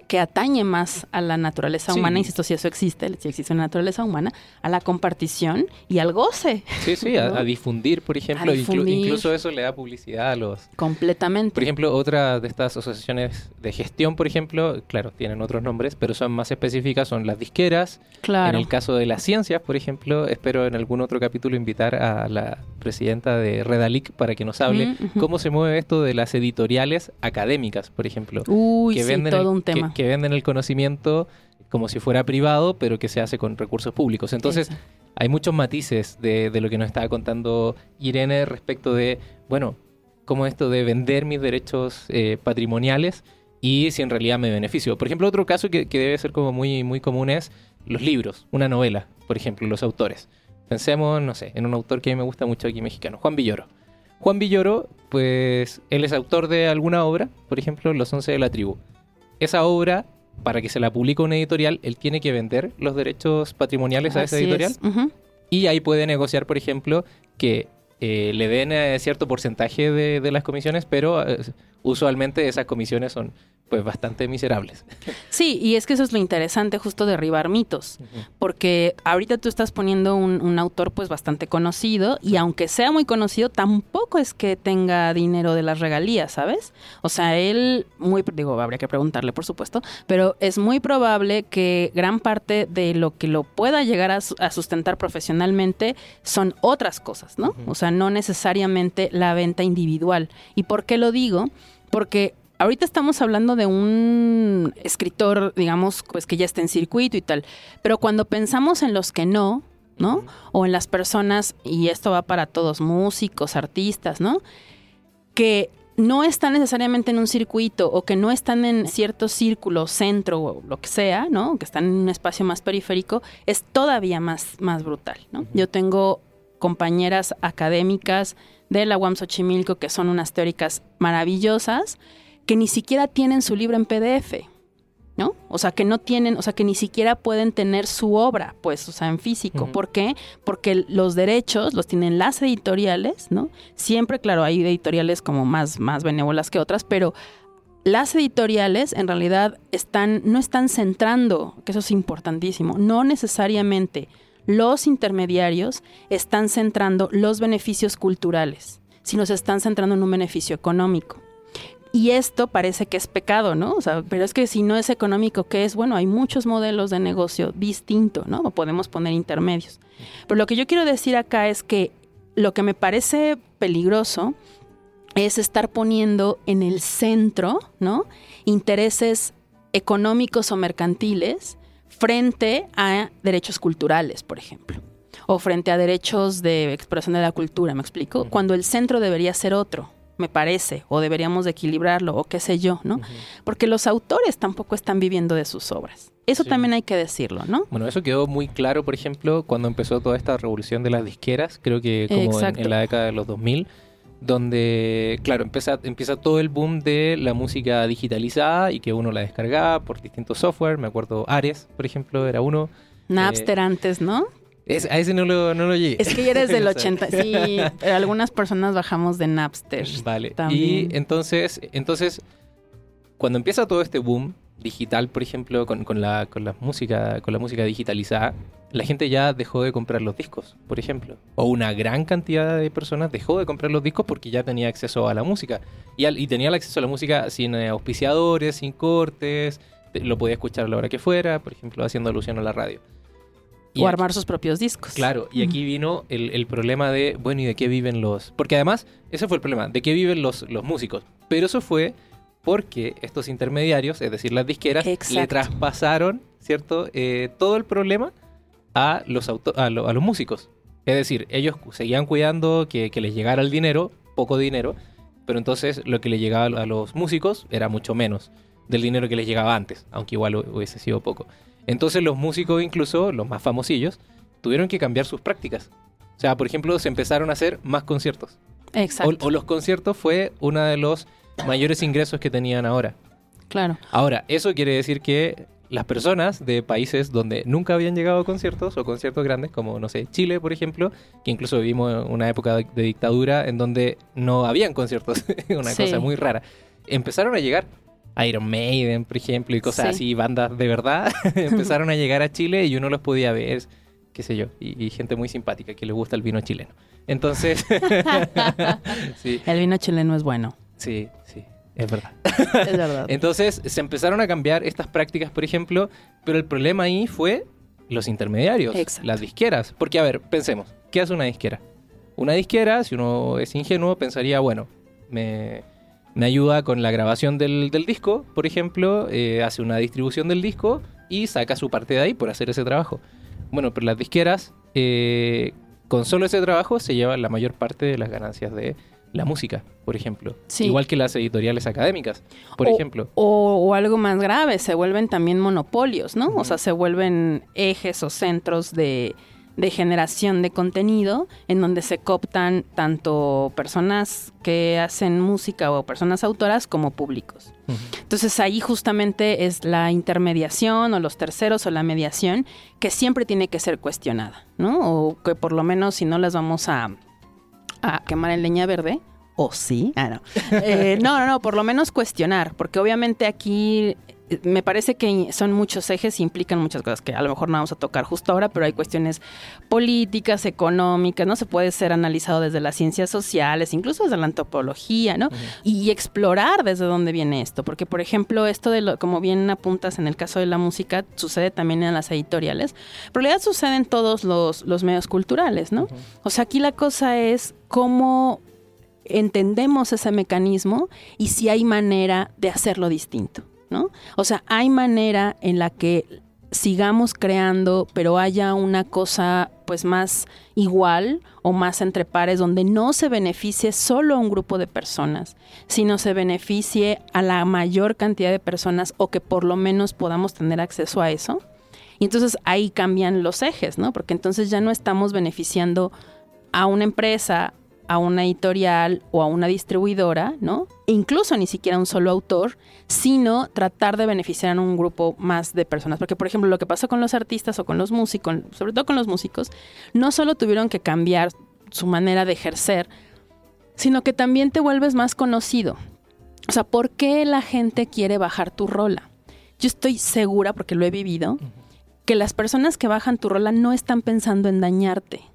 que atañe más a la naturaleza Sí. humana, insisto, si eso existe, si existe una naturaleza humana, a la compartición y al goce, Sí, sí, a, ¿no? a difundir, por ejemplo. Inclu- incluso eso le da publicidad a los... completamente. Por ejemplo, otra de estas asociaciones de gestión, por ejemplo, claro, tienen otros nombres, pero son más específicas, son las disqueras. claro. En el caso de las ciencias, por ejemplo, espero en algún otro capítulo invitar a la presidenta de Redalic para que nos hable Mm, cómo se mueve esto de las editoriales académicas, por ejemplo. Uy, que sí, venden todo el, un que- Que, venden el conocimiento como si fuera privado, pero que se hace con recursos públicos. Entonces, Eso. hay muchos matices de, de lo que nos estaba contando Irene respecto de, bueno, cómo esto de vender mis derechos eh, patrimoniales y si en realidad me beneficio. Por ejemplo, otro caso que, que debe ser como muy, muy común es los libros, una novela, por ejemplo, los autores. Pensemos, no sé, en un autor que a mí me gusta mucho aquí mexicano, Juan Villoro. Juan Villoro, pues él es autor de alguna obra, por ejemplo, Los Once de la Tribu. Esa obra, para que se la publique una editorial, él tiene que vender los derechos patrimoniales a esa Así editorial. es. Y ahí puede negociar, por ejemplo, que eh, le den eh, cierto porcentaje de, de las comisiones, pero eh, usualmente esas comisiones son pues bastante miserables. Sí, y es que eso es lo interesante, justo derribar mitos. Porque ahorita tú estás poniendo un, un autor pues bastante conocido y aunque sea muy conocido, tampoco es que tenga dinero de las regalías, ¿sabes? O sea, él, muy, digo, habría que preguntarle por supuesto, pero es muy probable que gran parte de lo que lo pueda llegar a, su- a sustentar profesionalmente son otras cosas, ¿no? O sea, no necesariamente la venta individual. ¿Y por qué lo digo? Porque ahorita estamos hablando de un escritor, digamos, pues que ya está en circuito y tal, pero cuando pensamos en los que no, ¿no? O en las personas, y esto va para todos, músicos, artistas, ¿no? Que no están necesariamente en un circuito o que no están en cierto círculo, centro o lo que sea, ¿no? Que están en un espacio más periférico, es todavía más, más brutal, ¿no? Yo tengo compañeras académicas de la UAM Xochimilco que son unas teóricas maravillosas que ni siquiera tienen su libro en PDF. ¿no? O sea, que no tienen, o sea, que ni siquiera pueden tener su obra, pues, o sea, en físico. ¿Por qué? Porque los derechos los tienen las editoriales, ¿no? Siempre, claro, hay editoriales como más, más benévolas que otras, pero las editoriales en realidad están, no están centrando, que eso es importantísimo, no necesariamente los intermediarios están centrando los beneficios culturales, sino se están centrando en un beneficio económico. Y esto parece que es pecado, ¿no? O sea, pero es que si no es económico, ¿qué es? Bueno, hay muchos modelos de negocio distintos, ¿no? O podemos poner intermedios. Pero lo que yo quiero decir acá es que lo que me parece peligroso es estar poniendo en el centro, ¿no? Intereses económicos o mercantiles frente a derechos culturales, por ejemplo, o frente a derechos de exploración de la cultura, ¿me explico? Cuando el centro debería ser otro, me parece, o deberíamos de equilibrarlo, o qué sé yo, ¿no? Porque los autores tampoco están viviendo de sus obras. Eso también hay que decirlo, ¿no? Bueno, eso quedó muy claro, por ejemplo, cuando empezó toda esta revolución de las disqueras, creo que como en, la década de los 2000, donde, claro, empieza, empieza todo el boom de la música digitalizada y que uno la descargaba por distintos software. Me acuerdo Ares, por ejemplo, era uno. Napster eh, antes, ¿no? A ese no lo, no lo llegué. Es que ya eres del 80. sí, algunas personas bajamos de Napster. Vale. Y entonces, entonces, cuando empieza todo este boom digital, por ejemplo, con, la, con, la música, con la música digitalizada, la gente ya dejó de comprar los discos, por ejemplo. O una gran cantidad de personas dejó de comprar los discos porque ya tenía acceso a la música. Y, y tenía el acceso a la música sin eh, auspiciadores, sin cortes. Lo podía escuchar a la hora que fuera, por ejemplo, haciendo alusión a la radio o armar sus propios discos. Claro, y aquí vino el, problema de, bueno, ¿y de qué viven los...? Porque además, ese fue el problema, ¿de qué viven los, los músicos? Pero eso fue porque estos intermediarios, es decir, las disqueras, le traspasaron, ¿cierto?, eh, todo el problema a los, a, los músicos. Es decir, ellos seguían cuidando que, que, les llegara el dinero, poco dinero, pero entonces lo que le llegaba a los músicos era mucho menos del dinero que les llegaba antes, aunque igual hubiese sido poco. Entonces los músicos, incluso los más famosillos, tuvieron que cambiar sus prácticas. O sea, por ejemplo, se empezaron a hacer más conciertos. Exacto. O, los conciertos fue uno de los mayores ingresos que tenían ahora. Claro. Ahora, eso quiere decir que las personas de países donde nunca habían llegado a conciertos o conciertos grandes, como, no sé, Chile, por ejemplo, que incluso vivimos una época de, dictadura en donde no habían conciertos, una cosa muy rara, empezaron a llegar Iron Maiden, por ejemplo, y cosas así, bandas de verdad, empezaron a llegar a Chile y uno los podía ver, qué sé yo, y, gente muy simpática que le gusta el vino chileno. Entonces, El vino chileno es bueno. Sí, sí, es verdad. es verdad. Entonces, se empezaron a cambiar estas prácticas, por ejemplo, pero el problema ahí fue los intermediarios, las disqueras. Porque, a ver, pensemos, ¿qué hace una disquera? Una disquera, si uno es ingenuo, pensaría, bueno, me me ayuda con la grabación del, disco, por ejemplo, eh, hace una distribución del disco y saca su parte de ahí por hacer ese trabajo. Bueno, pero las disqueras, eh, con solo ese trabajo, se llevan la mayor parte de las ganancias de la música, por ejemplo. Igual que las editoriales académicas, por ejemplo. O, algo más grave, se vuelven también monopolios, ¿no? O sea, se vuelven ejes o centros de, de generación de contenido en donde se cooptan tanto personas que hacen música o personas autoras como públicos. Entonces ahí justamente es la intermediación o los terceros o la mediación que siempre tiene que ser cuestionada, ¿no? O que por lo menos si no las vamos a, a quemar en leña verde, o sí, ah, no. Eh, no, no, no, por lo menos cuestionar, porque obviamente aquí me parece que son muchos ejes y implican muchas cosas que a lo mejor no vamos a tocar justo ahora, pero hay cuestiones políticas, económicas, no se puede ser analizado desde las ciencias sociales, incluso desde la antropología, ¿no? Y explorar desde dónde viene esto, porque por ejemplo, esto de lo, como bien apuntas en el caso de la música, sucede también en las editoriales, pero en realidad sucede en todos los, los medios culturales, ¿no? O sea, aquí la cosa es cómo entendemos ese mecanismo y si hay manera de hacerlo distinto. ¿No? O sea, hay manera en la que sigamos creando, pero haya una cosa pues más igual o más entre pares, donde no se beneficie solo a un grupo de personas, sino se beneficie a la mayor cantidad de personas o que por lo menos podamos tener acceso a eso. Y entonces ahí cambian los ejes, ¿no? Porque entonces ya no estamos beneficiando a una empresa, a una editorial o a una distribuidora, ¿no? Incluso ni siquiera un solo autor, sino tratar de beneficiar a un grupo más de personas. Porque, por ejemplo, lo que pasó con los artistas o con los músicos, sobre todo con los músicos, no solo tuvieron que cambiar su manera de ejercer, sino que también te vuelves más conocido. O sea, ¿por qué la gente quiere bajar tu rola? Yo estoy segura, porque lo he vivido, que las personas que bajan tu rola no están pensando en dañarte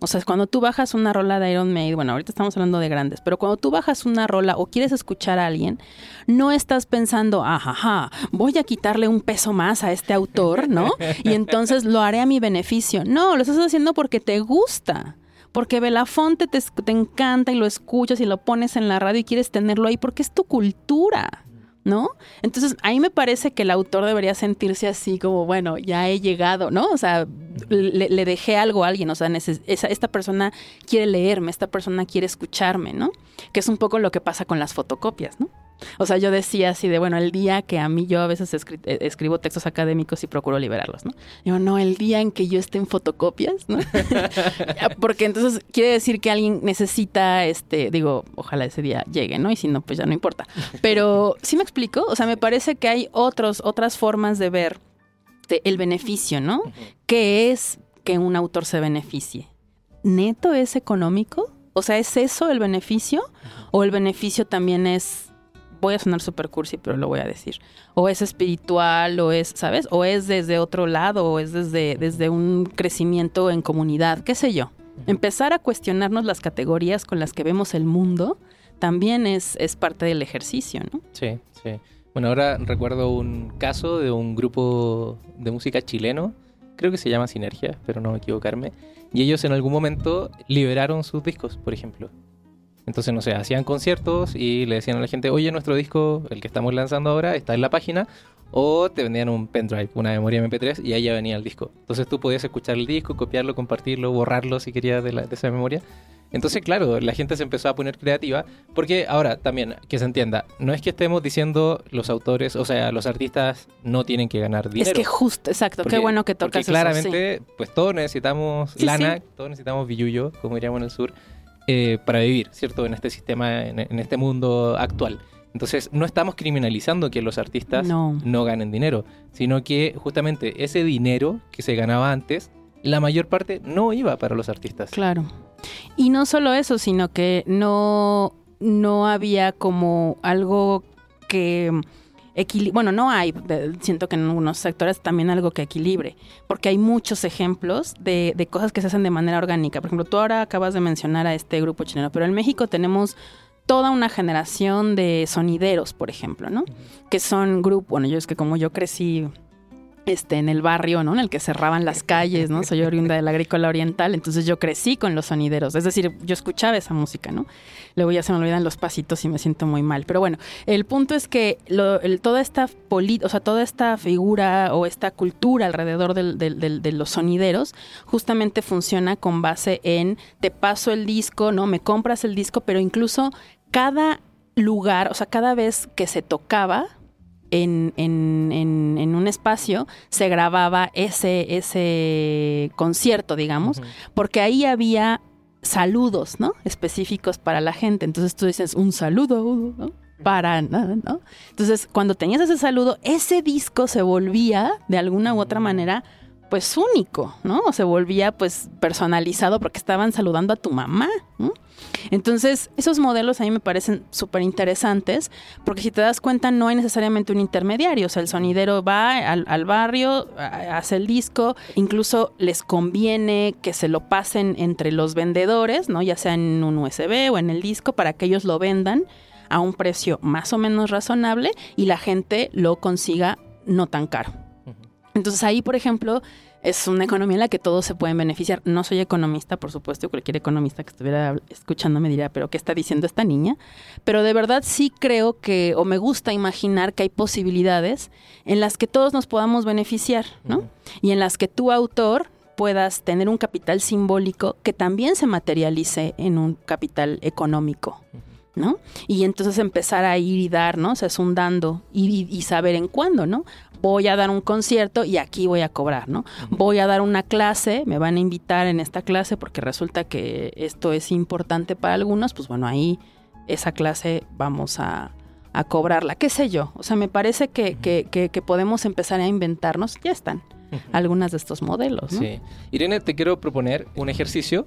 o sea, cuando tú bajas una rola de Iron Maiden, bueno, ahorita estamos hablando de grandes, pero cuando tú bajas una rola o quieres escuchar a alguien, no estás pensando, ajaja, voy a quitarle un peso más a este autor, ¿no? Y entonces lo haré a mi beneficio. No, lo estás haciendo porque te gusta. Porque Belafonte te, te encanta y lo escuchas y lo pones en la radio y quieres tenerlo ahí porque es tu cultura. ¿No? Entonces, ahí me parece que el autor debería sentirse así como, bueno, ya he llegado, ¿no? O sea, le, dejé algo a alguien, o sea, esta persona quiere leerme, esta persona quiere escucharme, ¿no? Que es un poco lo que pasa con las fotocopias, ¿no? O sea, yo decía así de, bueno, el día que a mí yo a veces eh, escribo textos académicos y procuro liberarlos, ¿no? Digo, no, el día en que yo esté en fotocopias, ¿no? Porque entonces quiere decir que alguien necesita, este, digo, ojalá ese día llegue, ¿no? Y si no, pues ya no importa. Pero, ¿sí me explico? O sea, me parece que hay otros, otras formas de ver el beneficio, ¿no? ¿Qué es que un autor se beneficie? ¿Neto es económico? O sea, ¿es eso el beneficio? ¿O el beneficio también es voy a sonar super cursi, pero lo voy a decir. O es espiritual, o es, ¿sabes? O es desde otro lado, o es desde, desde un crecimiento en comunidad, qué sé yo. Empezar a cuestionarnos las categorías con las que vemos el mundo también es, es parte del ejercicio, ¿no? Sí, sí. Bueno, ahora recuerdo un caso de un grupo de música chileno, creo que se llama Sinergia, pero no equivocarme, y ellos en algún momento liberaron sus discos, por ejemplo. Entonces, no sé, hacían conciertos y le decían a la gente, oye, nuestro disco, el que estamos lanzando ahora, está en la página. O te vendían un pendrive, una memoria MP3, y ahí ya venía el disco. Entonces tú podías escuchar el disco, copiarlo, compartirlo, borrarlo si querías de, esa memoria. Entonces, claro, la gente se empezó a poner creativa, porque ahora también, que se entienda, no es que estemos diciendo los autores, o sea, los artistas no tienen que ganar dinero. Es que justo, exacto, qué bueno que tocas porque claramente, pues todos necesitamos lana, todos necesitamos billuyo, como diríamos en el sur. Eh, para vivir, ¿cierto? En este sistema, en, este mundo actual. Entonces, no estamos criminalizando que los artistas no. ganen dinero, sino que justamente ese dinero que se ganaba antes, la mayor parte no iba para los artistas. Claro. Y no solo eso, sino que no, no había como algo que bueno, no hay, siento que en algunos sectores también algo que equilibre, porque hay muchos ejemplos de, cosas que se hacen de manera orgánica. Por ejemplo, tú ahora acabas de mencionar a este grupo chileno, pero en México tenemos toda una generación de sonideros, por ejemplo, ¿no? Que son grupos, bueno, yo es que como yo crecí este, en el barrio, ¿no? En el que cerraban las calles, ¿no? Soy oriunda del agrícola oriental, entonces yo crecí con los sonideros, es decir, yo escuchaba esa música, ¿no? Luego ya se me olvidan los pasitos y me siento muy mal. Pero bueno, el punto es que toda esta o sea, toda esta figura o esta cultura alrededor de los sonideros justamente funciona con base en te paso el disco, ¿no? Me compras el disco, pero incluso cada lugar, o sea, cada vez que se tocaba, en, en, un espacio se grababa ese, ese concierto, digamos, porque ahí había saludos, ¿no? Específicos para la gente. Entonces tú dices un saludo, ¿no? Para nada, ¿no? Entonces, cuando tenías ese saludo, ese disco se volvía, de alguna u otra manera, pues único, ¿no? O se volvía pues personalizado porque estaban saludando a tu mamá. Entonces, esos modelos a mí me parecen súper interesantes porque si te das cuenta no hay necesariamente un intermediario, o sea, el sonidero va al, barrio, hace el disco, incluso les conviene que se lo pasen entre los vendedores, ¿no? Ya sea en un USB o en el disco para que ellos lo vendan a un precio más o menos razonable y la gente lo consiga no tan caro. Entonces ahí, por ejemplo, Es una economía en la que todos se pueden beneficiar. No soy economista, por supuesto, cualquier economista que estuviera escuchando me diría, pero ¿qué está diciendo esta niña? Pero de verdad sí creo que, o me gusta imaginar que hay posibilidades en las que todos nos podamos beneficiar, ¿no? Y en las que tu autor puedas tener un capital simbólico que también se materialice en un capital económico. ¿no? Y entonces empezar a ir y dar, ¿no? O sea, es un dando y, y, saber en cuándo, ¿no? Voy a dar un concierto y aquí voy a cobrar, ¿no? Voy a dar una clase, me van a invitar en esta clase porque resulta que esto es importante para algunos, pues bueno, ahí esa clase vamos a, a cobrarla, qué sé yo. O sea, me parece que, que, que, que podemos empezar a inventarnos, ya están, algunas de estos modelos. ¿no? Sí. Irene, te quiero proponer un ejercicio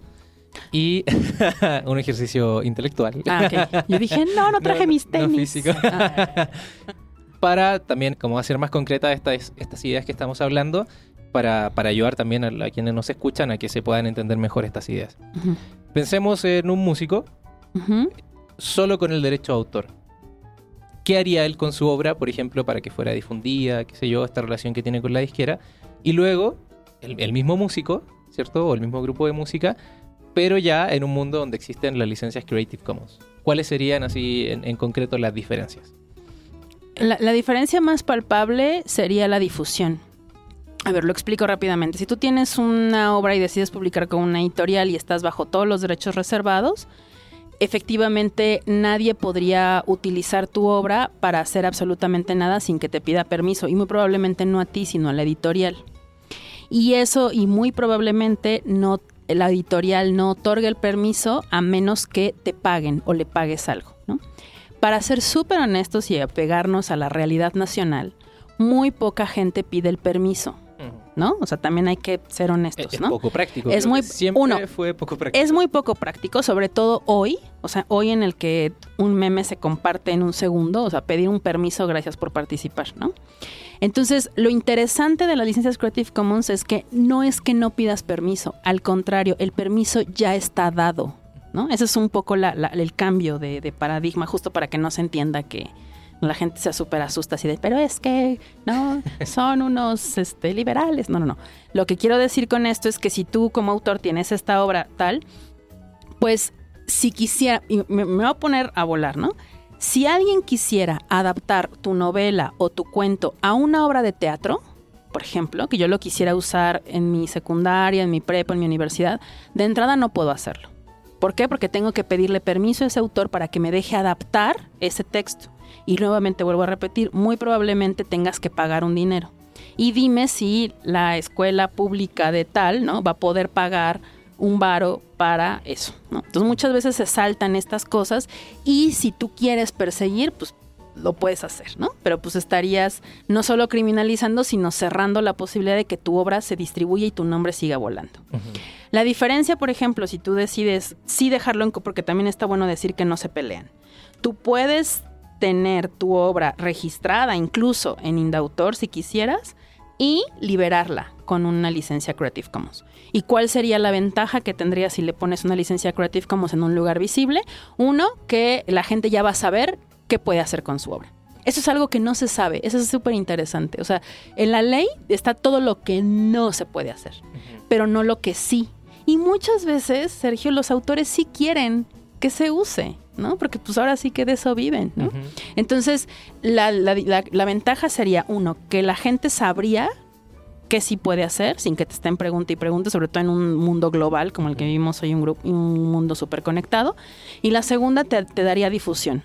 y un ejercicio intelectual. Ah, ok. Yo dije, no, no traje No, mis no tenis. físico. Ah, para también como hacer más concretas estas, estas ideas que estamos hablando, para, para ayudar también a, a quienes nos escuchan a que se puedan entender mejor estas ideas. ujú, Pensemos en un músico ujú. solo con el derecho de autor. ¿Qué haría él con su obra, por ejemplo, para que fuera difundida, qué sé yo, esta relación que tiene con la disquera? Y luego, el, el mismo músico, ¿cierto? O el mismo grupo de música, pero ya en un mundo donde existen las licencias Creative Commons. ¿Cuáles serían así en, en concreto las diferencias? La, diferencia más palpable sería la difusión. A ver, lo explico rápidamente. Si tú tienes una obra y decides publicar con una editorial y estás bajo todos los derechos reservados, efectivamente nadie podría utilizar tu obra para hacer absolutamente nada sin que te pida permiso y muy probablemente no a ti, sino a la editorial. Y eso, y muy probablemente no, la editorial no otorgue el permiso a menos que te paguen o le pagues algo. Para ser súper honestos y apegarnos a la realidad nacional, muy poca gente pide el permiso, ¿no? O sea, también hay que ser honestos, Es ¿no? poco práctico. Es muy- siempre uno, fue poco práctico. Es muy poco práctico, sobre todo hoy, o sea, hoy en el que un meme se comparte en un segundo, o sea, pedir un permiso, gracias por participar, ¿no? Entonces, lo interesante de las licencias Creative Commons es que no es que no pidas permiso, al contrario, el permiso ya está dado, ¿no? Ese es un poco la- la- el cambio de, de paradigma, justo para que no se entienda que la gente se súper asusta así de, pero es que, no, son unos este, liberales. No, no, no. Lo que quiero decir con esto es que si tú como autor tienes esta obra tal, pues si quisiera, y me, me voy a poner a volar, ¿no? Si alguien quisiera adaptar tu novela o tu cuento a una obra de teatro, por ejemplo, que yo lo quisiera usar en mi secundaria, en mi prepa, en mi universidad, de entrada no puedo hacerlo. ¿Por qué? Porque tengo que pedirle permiso a ese autor para que me deje adaptar ese texto. Y nuevamente vuelvo a repetir, muy probablemente tengas que pagar un dinero. Y dime si la escuela pública de tal, ¿no? Va a poder pagar un varo para eso. Entonces muchas veces se saltan estas cosas y si tú quieres perseguir, pues lo puedes hacer, ¿no? Pero pues estarías no solo criminalizando, sino cerrando la posibilidad de que tu obra se distribuya y tu nombre siga volando. La diferencia, por ejemplo, si tú decides sí dejarlo en... porque también está bueno decir que no se pelean. Tú puedes tener tu obra registrada incluso en Indautor si quisieras y liberarla con una licencia Creative Commons. ¿Y cuál sería la ventaja que tendrías si le pones una licencia Creative Commons en un lugar visible? Uno, que la gente ya va a saber qué puede hacer con su obra. Eso es algo que no se sabe, eso es súper interesante. O sea, en la ley está todo lo que no se puede hacer, pero no lo que sí. Y muchas veces, Sergio, los autores sí quieren que se use, ¿no? Porque pues ahora sí que de eso viven, ¿no? Entonces, la, la- la- la ventaja sería, uno, que la gente sabría qué sí puede hacer sin que te estén pregunte y pregunte, sobre todo en un mundo global como el que vivimos hoy, un, grupo, un mundo súper conectado. Y la segunda, te, te daría difusión.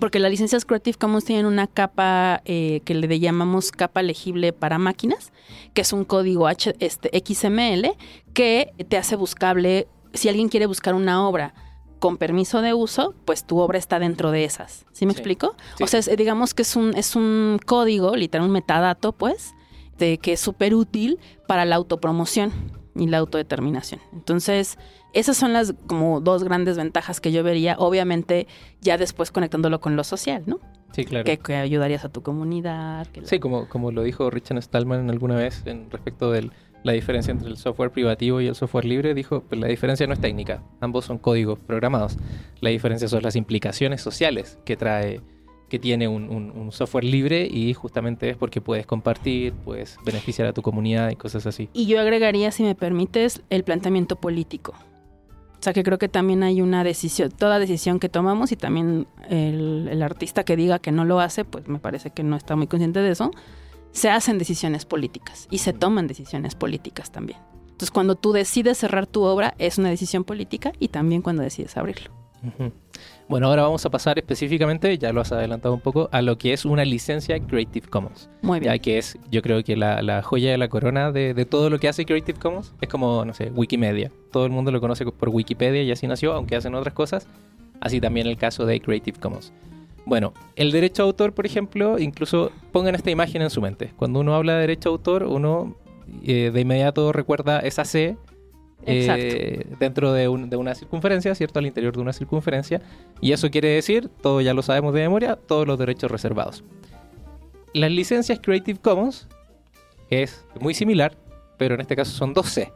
Porque las licencias Creative Commons tienen una capa eh, que le llamamos capa legible para máquinas, que es un código H, este, XML que te hace buscable, si alguien quiere buscar una obra con permiso de uso, pues tu obra está dentro de esas. ¿Sí me Sí. explico? Sí, o sea, es- digamos que es un, es un código, literal, un metadato, pues, de, que es súper útil para la autopromoción y la autodeterminación. Entonces, esas son las como dos grandes ventajas que yo vería, obviamente ya después conectándolo con lo social, ¿no? Sí, claro. Que, que ayudarías a tu comunidad. que la- Sí, como, como lo dijo Richard Stallman alguna vez en respecto de la diferencia entre el software privativo y el software libre, dijo, pues la diferencia no es técnica, ambos son códigos programados. La diferencia son las implicaciones sociales que trae que tiene un, un, un, software libre y justamente es porque puedes compartir, puedes beneficiar a tu comunidad y cosas así. Y yo agregaría, si me permites, el planteamiento político. O sea, que creo que también hay una decisión, toda decisión que tomamos y también el, el artista que diga que no lo hace, pues me parece que no está muy consciente de eso, se hacen decisiones políticas y se toman decisiones políticas también. Entonces, cuando tú decides cerrar tu obra, es una decisión política y también cuando decides abrirlo. Uh -huh. Bueno, ahora vamos a pasar específicamente, ya lo has adelantado un poco, a lo que es una licencia Creative Commons. Muy bien. Ya que es, yo creo que la, la joya de la corona de, de, todo lo que hace Creative Commons es como, no sé, Wikimedia. Todo el mundo lo conoce por Wikipedia y así nació, aunque hacen otras cosas. Así también el caso de Creative Commons. Bueno, el derecho a autor, por ejemplo, incluso pongan esta imagen en su mente. Cuando uno habla de derecho a autor, uno eh, de inmediato recuerda esa C eh, dentro de, una circunferencia, ¿cierto? Al interior de una circunferencia. Y eso quiere decir, todo ya lo sabemos de memoria, todos los derechos reservados. Las licencias Creative Commons es muy similar, pero en este caso son dos C.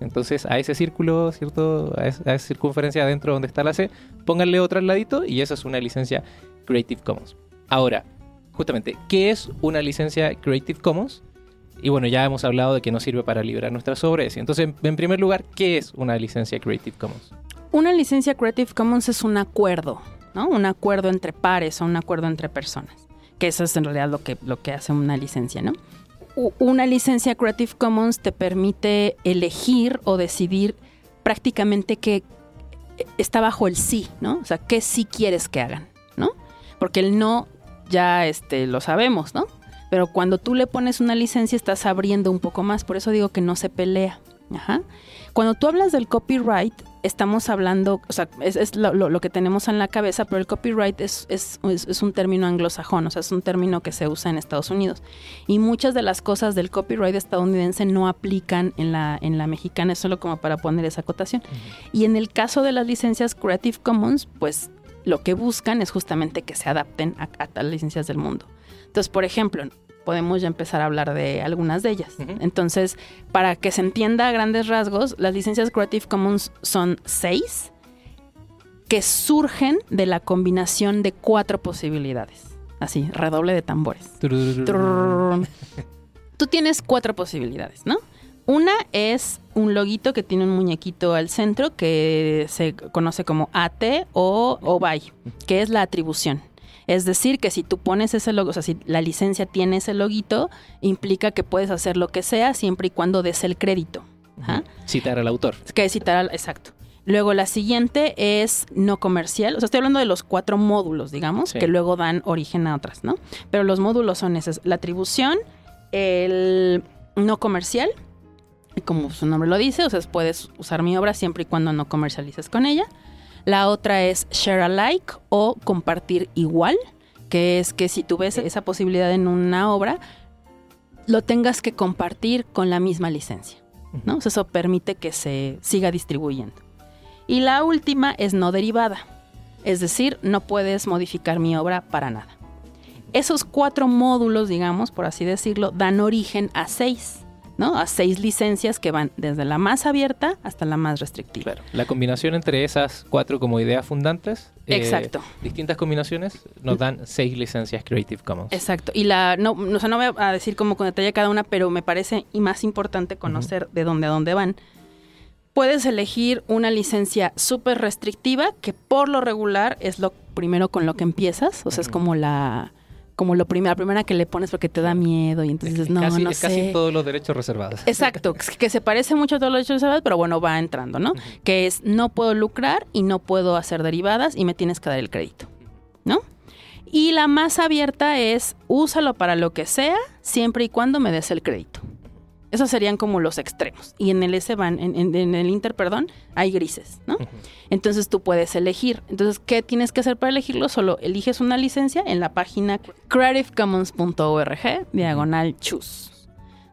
Entonces a ese círculo, ¿cierto? A, esa circunferencia adentro donde está la C, pónganle otro al ladito y esa es una licencia Creative Commons. Ahora, justamente, ¿qué es una licencia Creative Commons? Y bueno, ya hemos hablado de que no sirve para liberar nuestras obras. Entonces, en primer lugar, ¿qué es una licencia Creative Commons? Una licencia Creative Commons es un acuerdo, ¿no? Un acuerdo entre pares o un acuerdo entre personas. Que eso es en realidad lo que, lo que hace una licencia, ¿no? Una licencia Creative Commons te permite elegir o decidir prácticamente que está bajo el sí, ¿no? O sea, qué sí quieres que hagan, ¿no? Porque el no ya este, lo sabemos, ¿no? Pero cuando tú le pones una licencia estás abriendo un poco más, por eso digo que no se pelea. Cuando tú hablas del copyright, estamos hablando, o sea, es, lo, que tenemos en la cabeza, pero el copyright es, un término anglosajón, o sea, es un término que se usa en Estados Unidos. Y muchas de las cosas del copyright estadounidense no aplican en la, en la mexicana, es solo como para poner esa acotación. Y en el caso de las licencias Creative Commons, pues lo que buscan es justamente que se adapten a, a las licencias del mundo. Entonces, por ejemplo, podemos ya empezar a hablar de algunas de ellas. Entonces, para que se entienda a grandes rasgos, las licencias Creative Commons son seis que surgen de la combinación de cuatro posibilidades. Así, redoble de tambores. Tú tienes cuatro posibilidades, ¿no? Una es un loguito que tiene un muñequito al centro que se conoce como AT o OBY, que es la atribución. Es decir, que si tú pones ese logo, o sea, si la licencia tiene ese loguito, implica que puedes hacer lo que sea siempre y cuando des el crédito. Ajá. Citar al autor. Que citar al, exacto. Luego la siguiente es no comercial. O sea, estoy hablando de los cuatro módulos, digamos, Sí. que luego dan origen a otras, ¿no? Pero los módulos son esos. La atribución, el no comercial, y como su nombre lo dice, o sea, puedes usar mi obra siempre y cuando no comercialices con ella. La otra es share alike o compartir igual, que es que si tú ves esa posibilidad en una obra, lo tengas que compartir con la misma licencia. ¿no? O sea, eso permite que se siga distribuyendo. Y la última es no derivada, es decir, no puedes modificar mi obra para nada. Esos cuatro módulos, digamos, por así decirlo, dan origen a seis, ¿no? A seis licencias que van desde la más abierta hasta la más restrictiva. Claro. La combinación entre esas cuatro como ideas fundantes. eh, Exacto. distintas combinaciones nos dan seis licencias Creative Commons. Exacto. Y la, no, no, o sea, no voy a decir como con detalle cada una, pero me parece y más importante conocer de dónde a dónde van. Puedes elegir una licencia súper restrictiva, que por lo regular es lo primero con lo que empiezas. O sea, es como la como lo primera, la primera que le pones porque te da miedo y entonces Es no, casi, no es sé. casi todos los derechos reservados. Exacto, que- que se parece mucho a todos los derechos reservados, pero bueno, va entrando, ¿no? Que es no puedo lucrar y no puedo hacer derivadas y me tienes que dar el crédito, ¿no? Y la más abierta es úsalo para lo que sea, siempre y cuando me des el crédito. Esos serían como los extremos. Y en el S van, en, en- en el Inter, perdón, hay grises, ¿no? Entonces tú puedes elegir. Entonces, ¿qué tienes que hacer para elegirlo? Solo eliges una licencia en la página creativecommons.org, diagonal choose,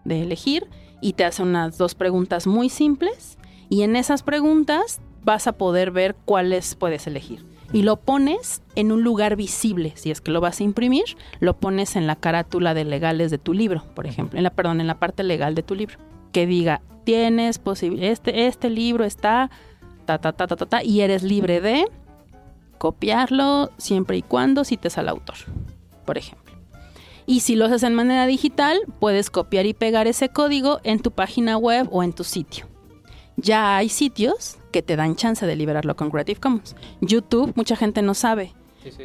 de elegir, y te hace unas dos preguntas muy simples, y en esas preguntas vas a poder ver cuáles puedes elegir. Y lo pones en un lugar visible, si es que lo vas a imprimir, lo pones en la carátula de legales de tu libro, por ejemplo, en la, perdón, en la parte legal de tu libro, que diga, tienes posible, este, este libro está ta, ta, ta, ta, ta, ta, y eres libre de copiarlo siempre y cuando cites al autor, por ejemplo. Y si lo haces en manera digital, puedes copiar y pegar ese código en tu página web o en tu sitio. Ya hay sitios que te dan chance de liberarlo con Creative Commons. YouTube, mucha gente no sabe,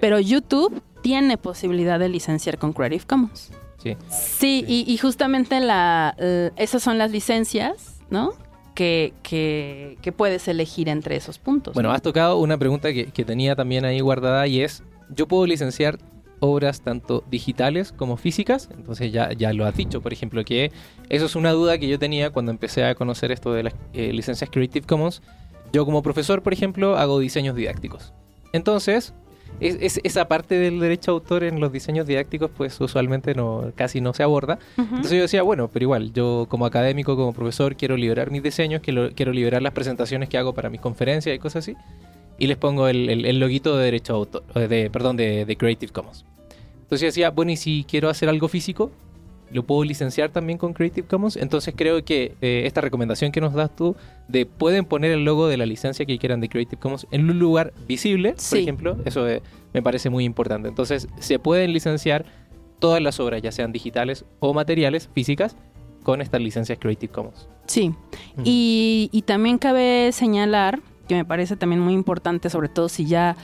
pero YouTube tiene posibilidad de licenciar con Creative Commons. Sí. Sí, Y, y justamente la, eh, esas son las licencias, ¿no? Que, que- que puedes elegir entre esos puntos. Bueno, ¿no? has tocado una pregunta que, que tenía también ahí guardada y es, ¿yo puedo licenciar obras tanto digitales como físicas? Entonces ya, ya lo has dicho, por ejemplo, que eso es una duda que yo tenía cuando empecé a conocer esto de las eh, licencias Creative Commons. Yo como profesor, por ejemplo, hago diseños didácticos. Entonces, es, es- esa parte del derecho a autor en los diseños didácticos, pues usualmente no, casi no se aborda. Ujú. Entonces yo decía, bueno, pero igual, yo como académico, como profesor, quiero liberar mis diseños, quiero, quiero liberar las presentaciones que hago para mis conferencias y cosas así. Y les pongo el, el, el loguito de derecho a autor, de, perdón, de, de Creative Commons. Entonces yo decía, bueno, y si quiero hacer algo físico, lo puedo licenciar también con Creative Commons. Entonces creo que eh, esta recomendación que nos das tú de pueden poner el logo de la licencia que quieran de Creative Commons en un lugar visible, por ejemplo, eso eh, me parece muy importante. Entonces se pueden licenciar todas las obras, ya sean digitales o materiales, físicas, con estas licencias Creative Commons. Sí. Y también cabe señalar, que me parece también muy importante, sobre todo si ya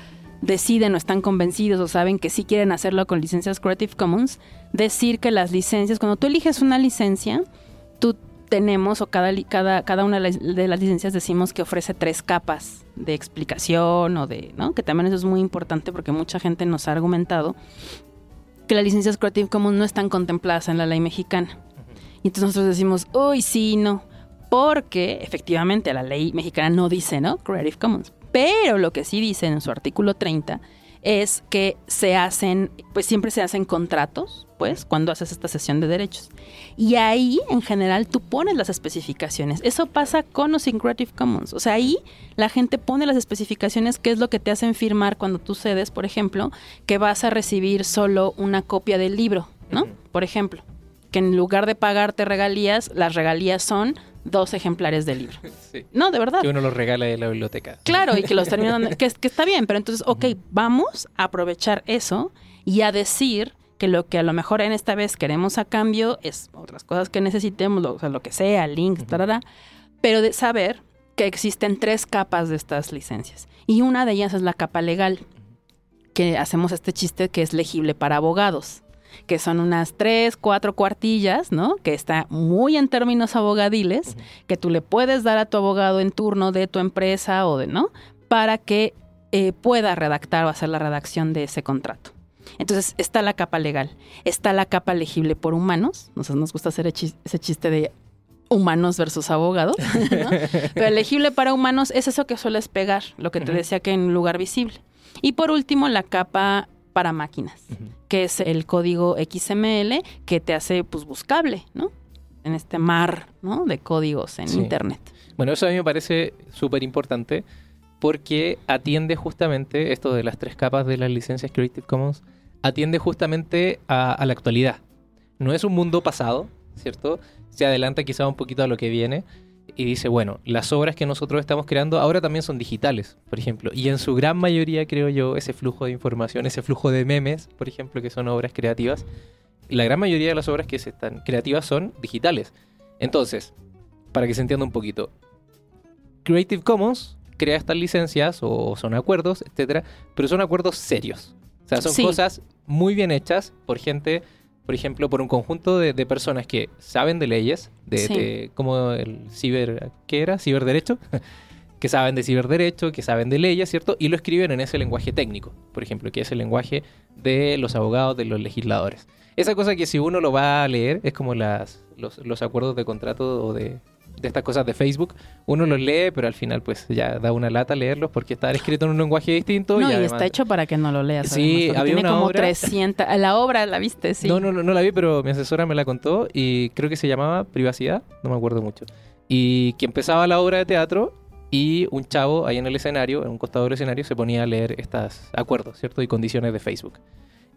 deciden o están convencidos o saben que sí quieren hacerlo con licencias Creative Commons, decir que las licencias, cuando tú eliges una licencia, tú tenemos o cada, cada, cada una de las, de las licencias decimos que ofrece tres capas de explicación o de, ¿no? Que también eso es muy importante porque mucha gente nos ha argumentado que las licencias Creative Commons no están contempladas en la ley mexicana. Y entonces nosotros decimos, uy, sí, no. Porque efectivamente la ley mexicana no dice, ¿no? Creative Commons. Pero lo que sí dice en su artículo 30 es que se hacen, pues siempre se hacen contratos, pues, cuando haces esta sesión de derechos. Y ahí, en general, tú pones las especificaciones. Eso pasa con sin Creative Commons. O sea, ahí la gente pone las especificaciones, que es lo que te hacen firmar cuando tú cedes, por ejemplo, que vas a recibir solo una copia del libro, ¿no? Por ejemplo, que en lugar de pagarte regalías, las regalías son dos ejemplares del libro. Sí. No, de verdad. Que uno los regala de la biblioteca. Claro, y que los terminan, que, que está bien, pero entonces, ok, vamos a aprovechar eso y a decir que lo que a lo mejor en esta vez queremos a cambio es otras cosas que necesitemos, lo, o sea, lo que sea, links, tarara, pero de saber que existen tres capas de estas licencias. Y una de ellas es la capa legal, que hacemos este chiste que es legible para abogados, que son unas tres, cuatro cuartillas, ¿no? Que está muy en términos abogadiles, que tú le puedes dar a tu abogado en turno de tu empresa o de, ¿no? Para que eh, pueda redactar o hacer la redacción de ese contrato. Entonces está la capa legal, está la capa legible por humanos, nosotros nos gusta hacer ese chiste de humanos versus abogados, ¿no? pero elegible para humanos es eso que sueles pegar, lo que te decía que en un lugar visible. Y por último la capa para máquinas. Que es el código XML que te hace pues buscable, ¿no? En este mar, ¿no? De códigos en Sí. internet. Bueno, eso a mí me parece súper importante porque atiende justamente esto de las tres capas de las licencias Creative Commons, atiende justamente a, a la actualidad. No es un mundo pasado, ¿cierto? Se adelanta quizá un poquito a lo que viene y dice, bueno, las obras que nosotros estamos creando ahora también son digitales, por ejemplo, y en su gran mayoría, creo yo, ese flujo de información, ese flujo de memes, por ejemplo, que son obras creativas, la gran mayoría de las obras que se están creativas son digitales. Entonces, para que se entienda un poquito, Creative Commons crea estas licencias o son acuerdos, etcétera, pero son acuerdos serios. O sea, son Sí. cosas muy bien hechas por gente, por ejemplo, por un conjunto de, de personas que saben de leyes, de, Sí. de- como el ciber, ¿qué era? Ciberderecho, que saben de ciberderecho, que saben de leyes, ¿cierto? Y lo escriben en ese lenguaje técnico, por ejemplo, que es el lenguaje de los abogados, de los legisladores. Esa cosa que si uno lo va a leer, es como las, los, los acuerdos de contrato o de, de estas cosas de Facebook, uno los lee, pero al final pues ya da una lata leerlos porque está escrito en un lenguaje distinto. No, y, además- está hecho para que no lo leas. Sí, además, había tiene una como obra- 300. La obra la viste, sí. No, no, no, no la vi, pero mi asesora me la contó y creo que se llamaba Privacidad, no me acuerdo mucho. Y que empezaba la obra de teatro y un chavo ahí en el escenario, en un costado del escenario, se ponía a leer estos acuerdos, ¿cierto? Y condiciones de Facebook.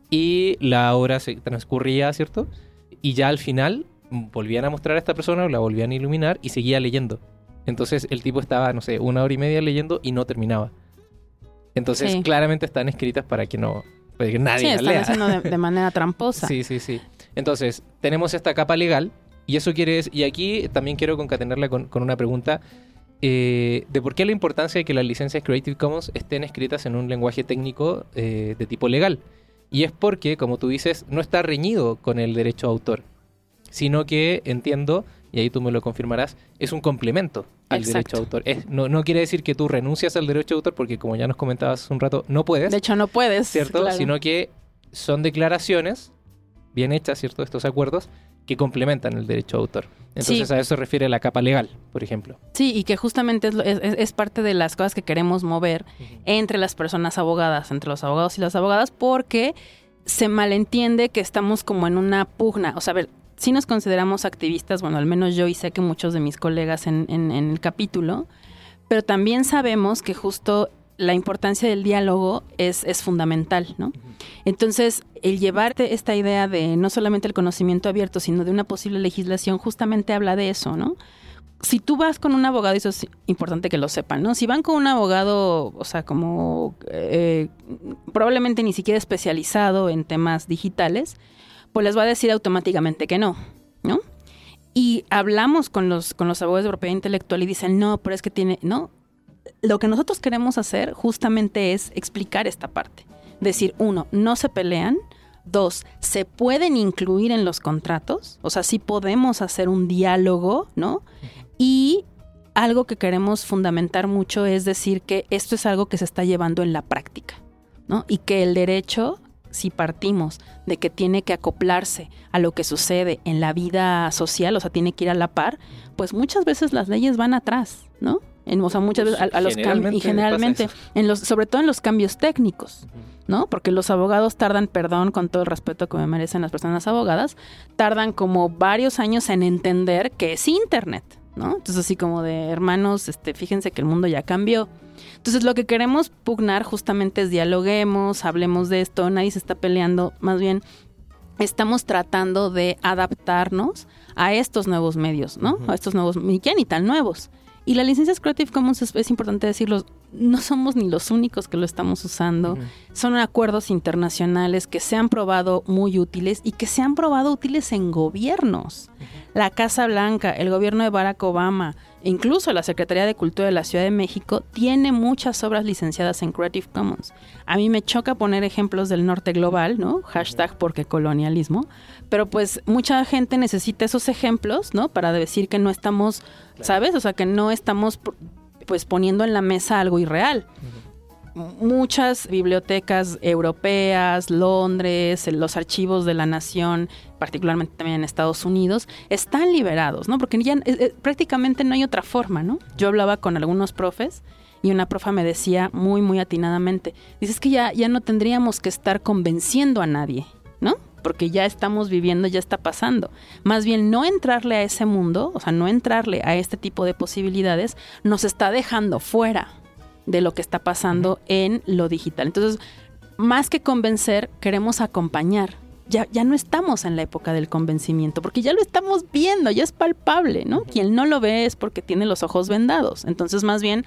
Y la obra se transcurría, ¿cierto? Y ya al final volvían a mostrar a esta persona, la volvían a iluminar y seguía leyendo. Entonces el tipo estaba, no sé, una hora y media leyendo y no terminaba. Entonces, Sí. claramente están escritas para que no para que nadie Sí, las están lea. haciendo de, de manera tramposa. Sí, sí, sí. Entonces, tenemos esta capa legal y eso quiere decir, y aquí también quiero concatenarla con, con una pregunta eh, de por qué la importancia de que las licencias Creative Commons estén escritas en un lenguaje técnico eh, de tipo legal. Y es porque, como tú dices, no está reñido con el derecho a autor, sino que entiendo, y ahí tú me lo confirmarás, es un complemento al Exacto. derecho a autor. Es- no, no quiere decir que tú renuncias al derecho a autor, porque como ya nos comentabas hace un rato, no puedes. De hecho, no puedes. ¿cierto? claro. Sino que son declaraciones bien hechas, ¿cierto? Estos acuerdos que complementan el derecho a autor. Entonces Sí. a eso se refiere la capa legal, por ejemplo. Sí, y que justamente es- es- es parte de las cosas que queremos mover entre las personas abogadas, entre los abogados y las abogadas, porque se malentiende que estamos como en una pugna. O sea, a ver, si nos consideramos activistas, bueno, al menos yo y sé que muchos de mis colegas en, en- en el capítulo, pero también sabemos que justo la importancia del diálogo es, es fundamental, ¿no? Entonces, el llevarte esta idea de no solamente el conocimiento abierto, sino de una posible legislación, justamente habla de eso, ¿no? Si tú vas con un abogado, y eso es importante que lo sepan, ¿no? Si van con un abogado, o sea, como eh, probablemente ni siquiera especializado en temas digitales, pues les va a decir automáticamente que no, ¿no? Y hablamos con los, con los abogados de propiedad intelectual y dicen, no, pero es que tiene, no. Lo que nosotros queremos hacer justamente es explicar esta parte. Decir, uno, no se pelean. Dos, se pueden incluir en los contratos. O sea, sí podemos hacer un diálogo, ¿no? Y algo que queremos fundamentar mucho es decir que esto es algo que se está llevando en la práctica, ¿no? Y que el derecho, si partimos de que tiene que acoplarse a lo que sucede en la vida social, o sea, tiene que ir a la par, pues muchas veces las leyes van atrás, ¿no? En, o sea, muchas veces a, a los cambios, y Generalmente en los, sobre todo en los cambios técnicos, ¿no? Porque los abogados tardan, perdón, con todo el respeto que me merecen las personas abogadas, tardan como varios años en entender que es Internet, ¿no? Entonces así como de hermanos, este, fíjense que el mundo ya cambió. Entonces lo que queremos pugnar justamente es dialoguemos, hablemos de esto, nadie se está peleando, más bien estamos tratando de adaptarnos a estos nuevos medios, ¿no? A estos nuevos, ni ya ni tan nuevos. Y las licencias Creative Commons es, es importante decirlo, no somos ni los únicos que lo estamos usando. Son acuerdos internacionales que se han probado muy útiles y que se han probado útiles en gobiernos. La Casa Blanca, el gobierno de Barack Obama, incluso la Secretaría de Cultura de la Ciudad de México tiene muchas obras licenciadas en Creative Commons. A mí me choca poner ejemplos del norte global, ¿no? Hashtag porque colonialismo. Pero pues mucha gente necesita esos ejemplos, ¿no? Para decir que no estamos, ¿sabes? O sea, que no estamos pues poniendo en la mesa algo irreal muchas bibliotecas europeas, Londres, los archivos de la nación, particularmente también en Estados Unidos, están liberados, ¿no? Porque ya eh, eh, prácticamente no hay otra forma, ¿no? Yo hablaba con algunos profes y una profa me decía muy, muy atinadamente, dices que ya, ya no tendríamos que estar convenciendo a nadie, ¿no? Porque ya estamos viviendo, ya está pasando. Más bien no entrarle a ese mundo, o sea, no entrarle a este tipo de posibilidades, nos está dejando fuera de lo que está pasando en lo digital. Entonces, más que convencer, queremos acompañar. Ya, ya no estamos en la época del convencimiento, porque ya lo estamos viendo, ya es palpable, ¿no? Quien no lo ve es porque tiene los ojos vendados. Entonces, más bien,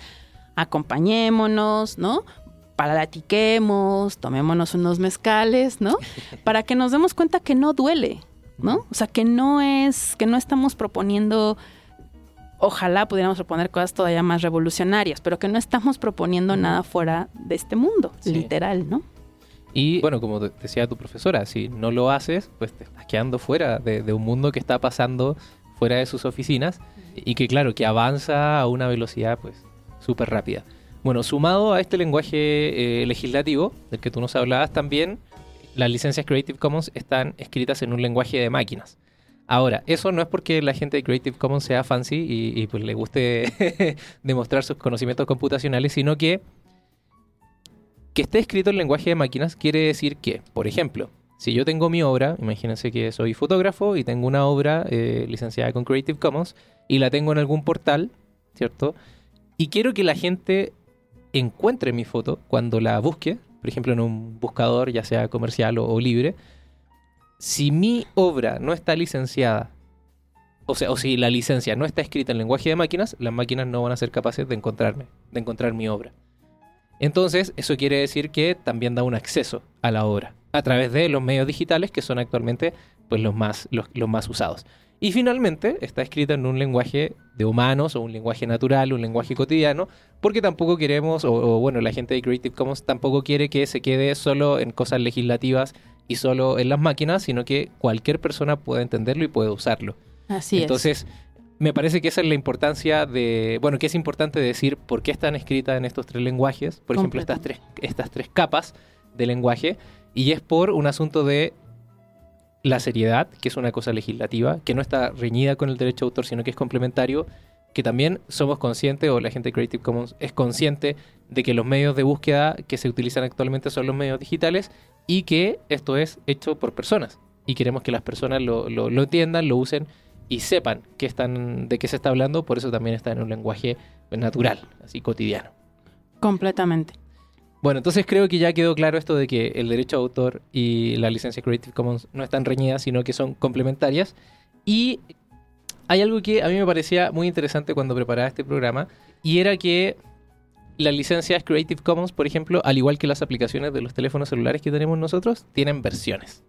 acompañémonos, ¿no? Platiquemos, tomémonos unos mezcales, ¿no? Para que nos demos cuenta que no duele, ¿no? O sea, que no es, que no estamos proponiendo ojalá pudiéramos proponer cosas todavía más revolucionarias, pero que no estamos proponiendo nada fuera de este mundo, Sí. literal, ¿no? Y bueno, como decía tu profesora, si no lo haces, pues te estás quedando fuera de, de un mundo que está pasando fuera de sus oficinas y que claro, que avanza a una velocidad pues súper rápida. Bueno, sumado a este lenguaje eh, legislativo del que tú nos hablabas también, las licencias Creative Commons están escritas en un lenguaje de máquinas. Ahora, eso no es porque la gente de Creative Commons sea fancy y, pues le guste demostrar sus conocimientos computacionales, sino que que esté escrito en lenguaje de máquinas quiere decir que, por ejemplo, si yo tengo mi obra, imagínense que soy fotógrafo y tengo una obra eh, licenciada con Creative Commons y la tengo en algún portal, ¿cierto? Y quiero que la gente encuentre mi foto cuando la busque, por ejemplo en un buscador, ya sea comercial o libre. Si mi obra no está licenciada, o sea, o si la licencia no está escrita en lenguaje de máquinas, las máquinas no van a ser capaces de encontrarme, de encontrar mi obra. Entonces, eso quiere decir que también da un acceso a la obra a través de los medios digitales que son actualmente pues, los, más, los, los más usados. Y finalmente está escrita en un lenguaje de humanos o un lenguaje natural, un lenguaje cotidiano, porque tampoco queremos, o, o, bueno, la gente de Creative Commons tampoco quiere que se quede solo en cosas legislativas y solo en las máquinas, sino que cualquier persona pueda entenderlo y pueda usarlo. Así Entonces, me parece que esa es la importancia de, bueno, que es importante decir por qué están escritas en estos tres lenguajes, por ejemplo, estas tres, estas tres capas de lenguaje, y es por un asunto de la seriedad, que es una cosa legislativa, que no está reñida con el derecho de autor, sino que es complementario, que también somos conscientes, o la gente de Creative Commons es consciente de que los medios de búsqueda que se utilizan actualmente son los medios digitales y que esto es hecho por personas. Y queremos que las personas lo, lo, lo entiendan, lo usen y sepan que están, de qué se está hablando, por eso también está en un lenguaje natural, así cotidiano. Completamente. Bueno, entonces creo que ya quedó claro esto de que el derecho de autor y la licencia Creative Commons no están reñidas, sino que son complementarias. Y hay algo que a mí me parecía muy interesante cuando preparaba este programa, y era que las licencias Creative Commons, por ejemplo, al igual que las aplicaciones de los teléfonos celulares que tenemos nosotros, tienen versiones.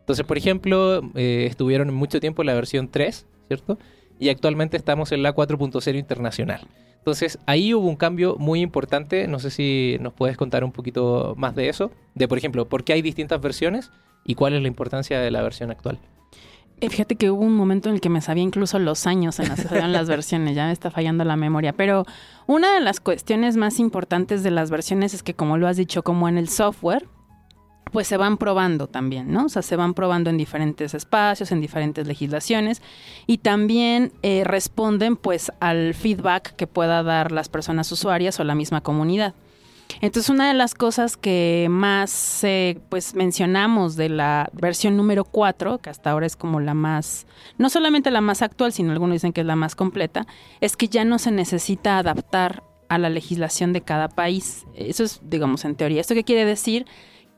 Entonces, por ejemplo, eh, estuvieron mucho tiempo en la versión 3, ¿cierto? Y actualmente estamos en la 4.0 internacional. Entonces, ahí hubo un cambio muy importante. No sé si nos puedes contar un poquito más de eso. De, por ejemplo, por qué hay distintas versiones y cuál es la importancia de la versión actual. Eh, fíjate que hubo un momento en el que me sabía incluso los años en los que salían las versiones, ya me está fallando la memoria. Pero una de las cuestiones más importantes de las versiones es que, como lo has dicho, como en el software, pues se van probando también, ¿no? O sea, se van probando en diferentes espacios, en diferentes legislaciones y también eh, responden pues al feedback que pueda dar las personas usuarias o la misma comunidad. Entonces, una de las cosas que más eh, pues mencionamos de la versión número 4, que hasta ahora es como la más, no solamente la más actual, sino algunos dicen que es la más completa, es que ya no se necesita adaptar a la legislación de cada país. Eso es, digamos, en teoría. ¿Esto qué quiere decir?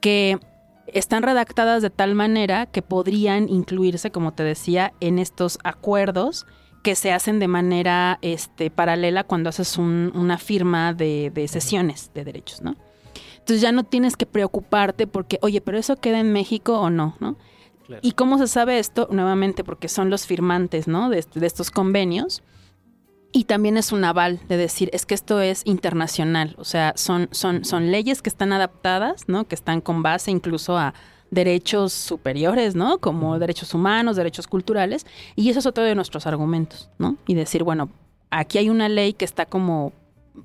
que están redactadas de tal manera que podrían incluirse, como te decía, en estos acuerdos que se hacen de manera este, paralela cuando haces un, una firma de, de, sesiones de derechos, ¿no? Entonces ya no tienes que preocuparte porque, oye, pero eso queda en México o no, ¿no? Claro. ¿Y cómo se sabe esto? Nuevamente porque son los firmantes, ¿no? De, de estos convenios. Y también es un aval de decir, es que esto es internacional, o sea, son, son, son leyes que están adaptadas, ¿no? Que están con base incluso a derechos superiores, ¿no? Como derechos humanos, derechos culturales, y eso es otro de nuestros argumentos, ¿no? Y decir, bueno, aquí hay una ley que está como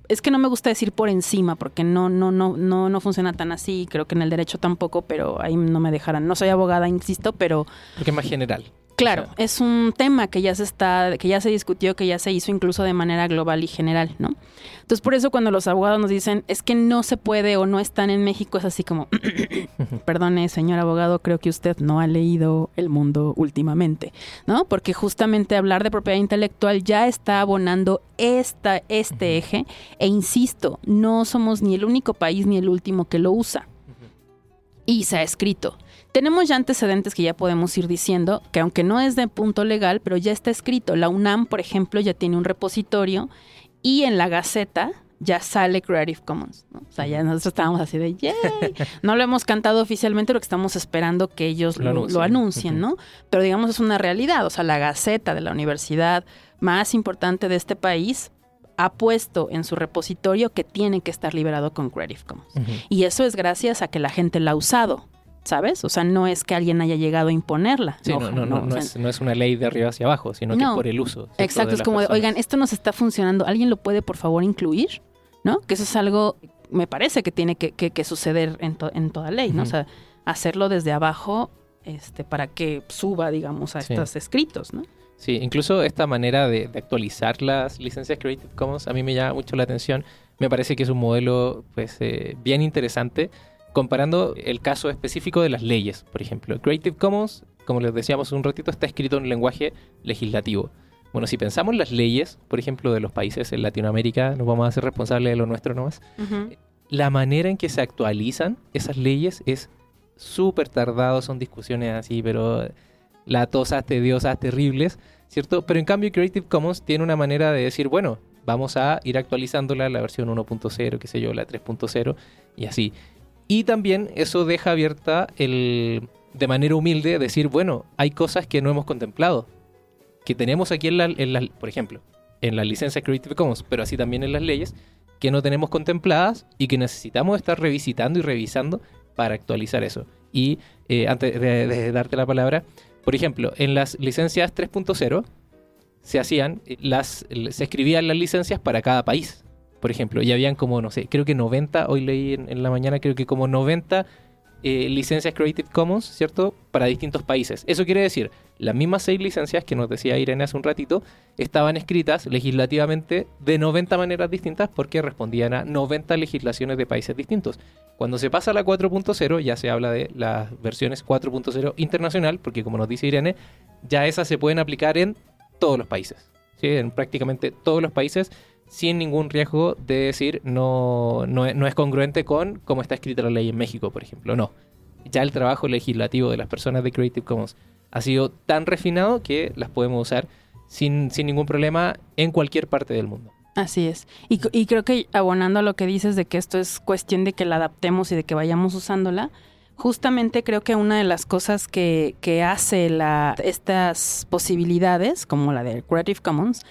es que no me gusta decir por encima porque no no no no no funciona tan así, creo que en el derecho tampoco, pero ahí no me dejarán. No soy abogada, insisto, pero porque más general. Claro, o sea, es un tema que ya se está, que ya se discutió, que ya se hizo incluso de manera global y general, ¿no? Entonces, por eso cuando los abogados nos dicen es que no se puede o no están en México, es así como, perdone, señor abogado, creo que usted no ha leído el mundo últimamente, ¿no? Porque justamente hablar de propiedad intelectual ya está abonando esta, este eje, e insisto, no somos ni el único país ni el último que lo usa. Y se ha escrito. Tenemos ya antecedentes que ya podemos ir diciendo, que aunque no es de punto legal, pero ya está escrito. La UNAM, por ejemplo, ya tiene un repositorio y en la Gaceta ya sale Creative Commons. ¿no? O sea, ya nosotros estábamos así de, ¡yay! No lo hemos cantado oficialmente, lo que estamos esperando que ellos lo, lo, lo anuncien, ¿no? Pero digamos, es una realidad. O sea, la Gaceta de la universidad más importante de este país ha puesto en su repositorio que tiene que estar liberado con Creative Commons. Uh -huh. Y eso es gracias a que la gente la ha usado. ¿Sabes? O sea, no es que alguien haya llegado a imponerla. Sí, no, no, no, no, no es, no, es, una ley de arriba hacia abajo, sino que por el uso. Exacto, es como de, oigan, esto nos está funcionando, ¿alguien lo puede por favor incluir? ¿No? Que eso es algo, me parece que tiene que, que, que suceder en, to, en, toda ley, ¿no? Uh -huh. O sea, hacerlo desde abajo este, para que suba, digamos, a sí. estos escritos, ¿no? Sí, incluso esta manera de, de, actualizar las licencias Creative Commons a mí me llama mucho la atención. Me parece que es un modelo pues eh, bien interesante comparando el caso específico de las leyes, por ejemplo. Creative Commons, como les decíamos un ratito, está escrito en un lenguaje legislativo. Bueno, si pensamos en las leyes, por ejemplo, de los países en Latinoamérica, nos vamos a hacer responsables de lo nuestro nomás. Uh -huh. La manera en que se actualizan esas leyes es súper tardado, son discusiones así, pero latosas, tediosas, terribles, ¿cierto? Pero en cambio Creative Commons tiene una manera de decir, bueno, vamos a ir actualizándola, la versión 1.0, qué sé yo, la 3.0 y así. Y también eso deja abierta el, de manera humilde, decir, bueno, hay cosas que no hemos contemplado, que tenemos aquí en la, por ejemplo, en la licencia Creative Commons, pero así también en las leyes, que no tenemos contempladas y que necesitamos estar revisitando y revisando para actualizar eso. Y eh, antes de, darte la palabra, por ejemplo, en las licencias 3.0 se hacían, las, se escribían las licencias para cada país, por ejemplo, y habían como, no sé, creo que 90, hoy leí en, la mañana, creo que como 90 eh, licencias Creative Commons, ¿cierto? Para distintos países. Eso quiere decir, las mismas seis licencias que nos decía Irene hace un ratito, estaban escritas legislativamente de 90 maneras distintas porque respondían a 90 legislaciones de países distintos. Cuando se pasa a la 4.0 ya se habla de las versiones 4.0 internacional, porque como nos dice Irene, ya esas se pueden aplicar en todos los países. ¿sí? En prácticamente todos los países sin ningún riesgo de decir no, no, es congruente con cómo está escrita la ley en México, por ejemplo. No. Ya el trabajo legislativo de las personas de Creative Commons ha sido tan refinado que las podemos usar sin, sin ningún problema en cualquier parte del mundo. Así es. Y, y, creo que abonando a lo que dices de que esto es cuestión de que la adaptemos y de que vayamos usándola, justamente creo que una de las cosas que, que hace la, estas posibilidades, como la de Creative Commons,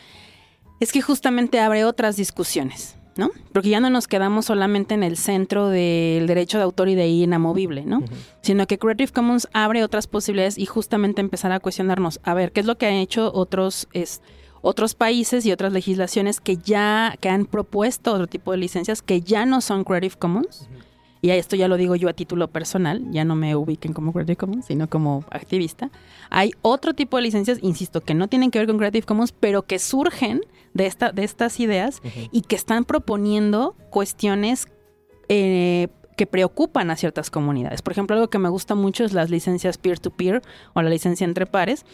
es que justamente abre otras discusiones. ¿no? Porque ya no nos quedamos solamente en el centro del derecho de autor y de inamovible, ¿no? Sino que Creative Commons abre otras posibilidades y justamente empezar a cuestionarnos, a ver, ¿qué es lo que han hecho otros, es, otros países y otras legislaciones que ya, que han propuesto otro tipo de licencias que ya no son Creative Commons? y esto ya lo digo yo a título personal, ya no me ubiquen como Creative Commons, sino como activista, hay otro tipo de licencias, insisto, que no tienen que ver con Creative Commons, pero que surgen de, esta, de estas ideas y que están proponiendo cuestiones eh, que preocupan a ciertas comunidades. Por ejemplo, algo que me gusta mucho es las licencias peer-to-peer -peer, o la licencia entre pares,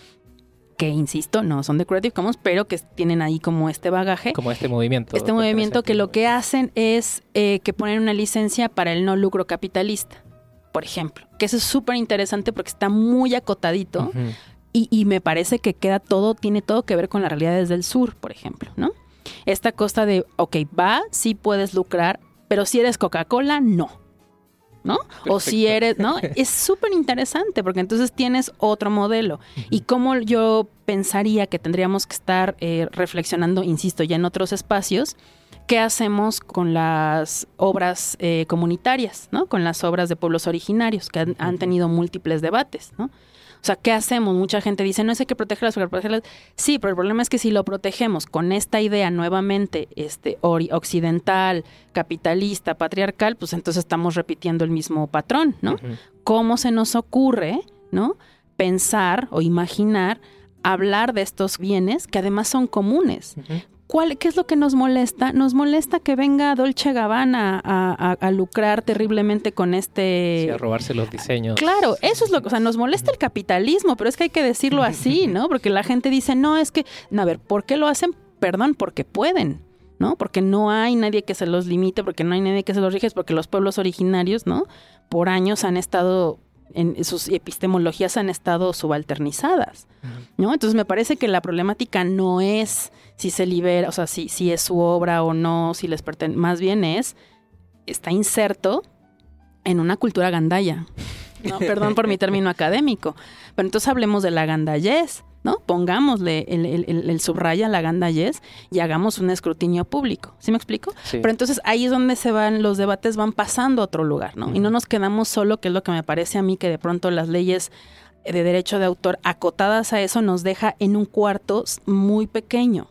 que insisto, no son de Creative Commons, pero que tienen ahí como este bagaje. Como este movimiento. Este movimiento que lo que hacen es eh, que ponen una licencia para el no lucro capitalista, por ejemplo. Que eso es súper interesante porque está muy acotadito y, y, me parece que queda todo, tiene todo que ver con las realidades del sur, por ejemplo, ¿no? Esta costa de, ok, va, sí puedes lucrar, pero si eres Coca-Cola, no. ¿no? O si eres, ¿no? Es súper interesante porque entonces tienes otro modelo. Y como yo pensaría que tendríamos que estar eh, reflexionando, insisto, ya en otros espacios, ¿qué hacemos con las obras eh, comunitarias, ¿no? Con las obras de pueblos originarios que han, han tenido múltiples debates, ¿no? O sea, ¿qué hacemos? Mucha gente dice, no sé qué protegerlas, protegerlas. Sí, pero el problema es que si lo protegemos con esta idea nuevamente este, occidental, capitalista, patriarcal, pues entonces estamos repitiendo el mismo patrón, ¿no? ¿Cómo se nos ocurre, ¿no? Pensar o imaginar hablar de estos bienes que además son comunes. ¿Qué es lo que nos molesta? Nos molesta que venga Dolce Gabbana a, lucrar terriblemente con este... Sí, a robarse los diseños. Claro, eso es lo que... O sea, nos molesta el capitalismo, pero es que hay que decirlo así, ¿no? Porque la gente dice, no, es que... A ver, ¿por qué lo hacen? Perdón, porque pueden. ¿no? Porque no hay nadie que se los limite, porque no hay nadie que se los rige, porque los pueblos originarios, ¿no? Por años han estado en sus epistemologías han estado subalternizadas, ¿no? Entonces me parece que la problemática no es si se libera, o sea, si, si es su obra o no, si les pertenece, más bien es, está inserto en una cultura gandaya. No, perdón por mi término académico. Pero entonces hablemos de la gandayez, ¿no? Pongámosle el, el, el, subraya a la gandayez y hagamos un escrutinio público. ¿Sí me explico? Pero entonces ahí es donde se van, los debates van pasando a otro lugar, ¿no? Y no nos quedamos solo, que es lo que me parece a mí que de pronto las leyes de derecho de autor acotadas a eso nos deja en un cuarto muy pequeño.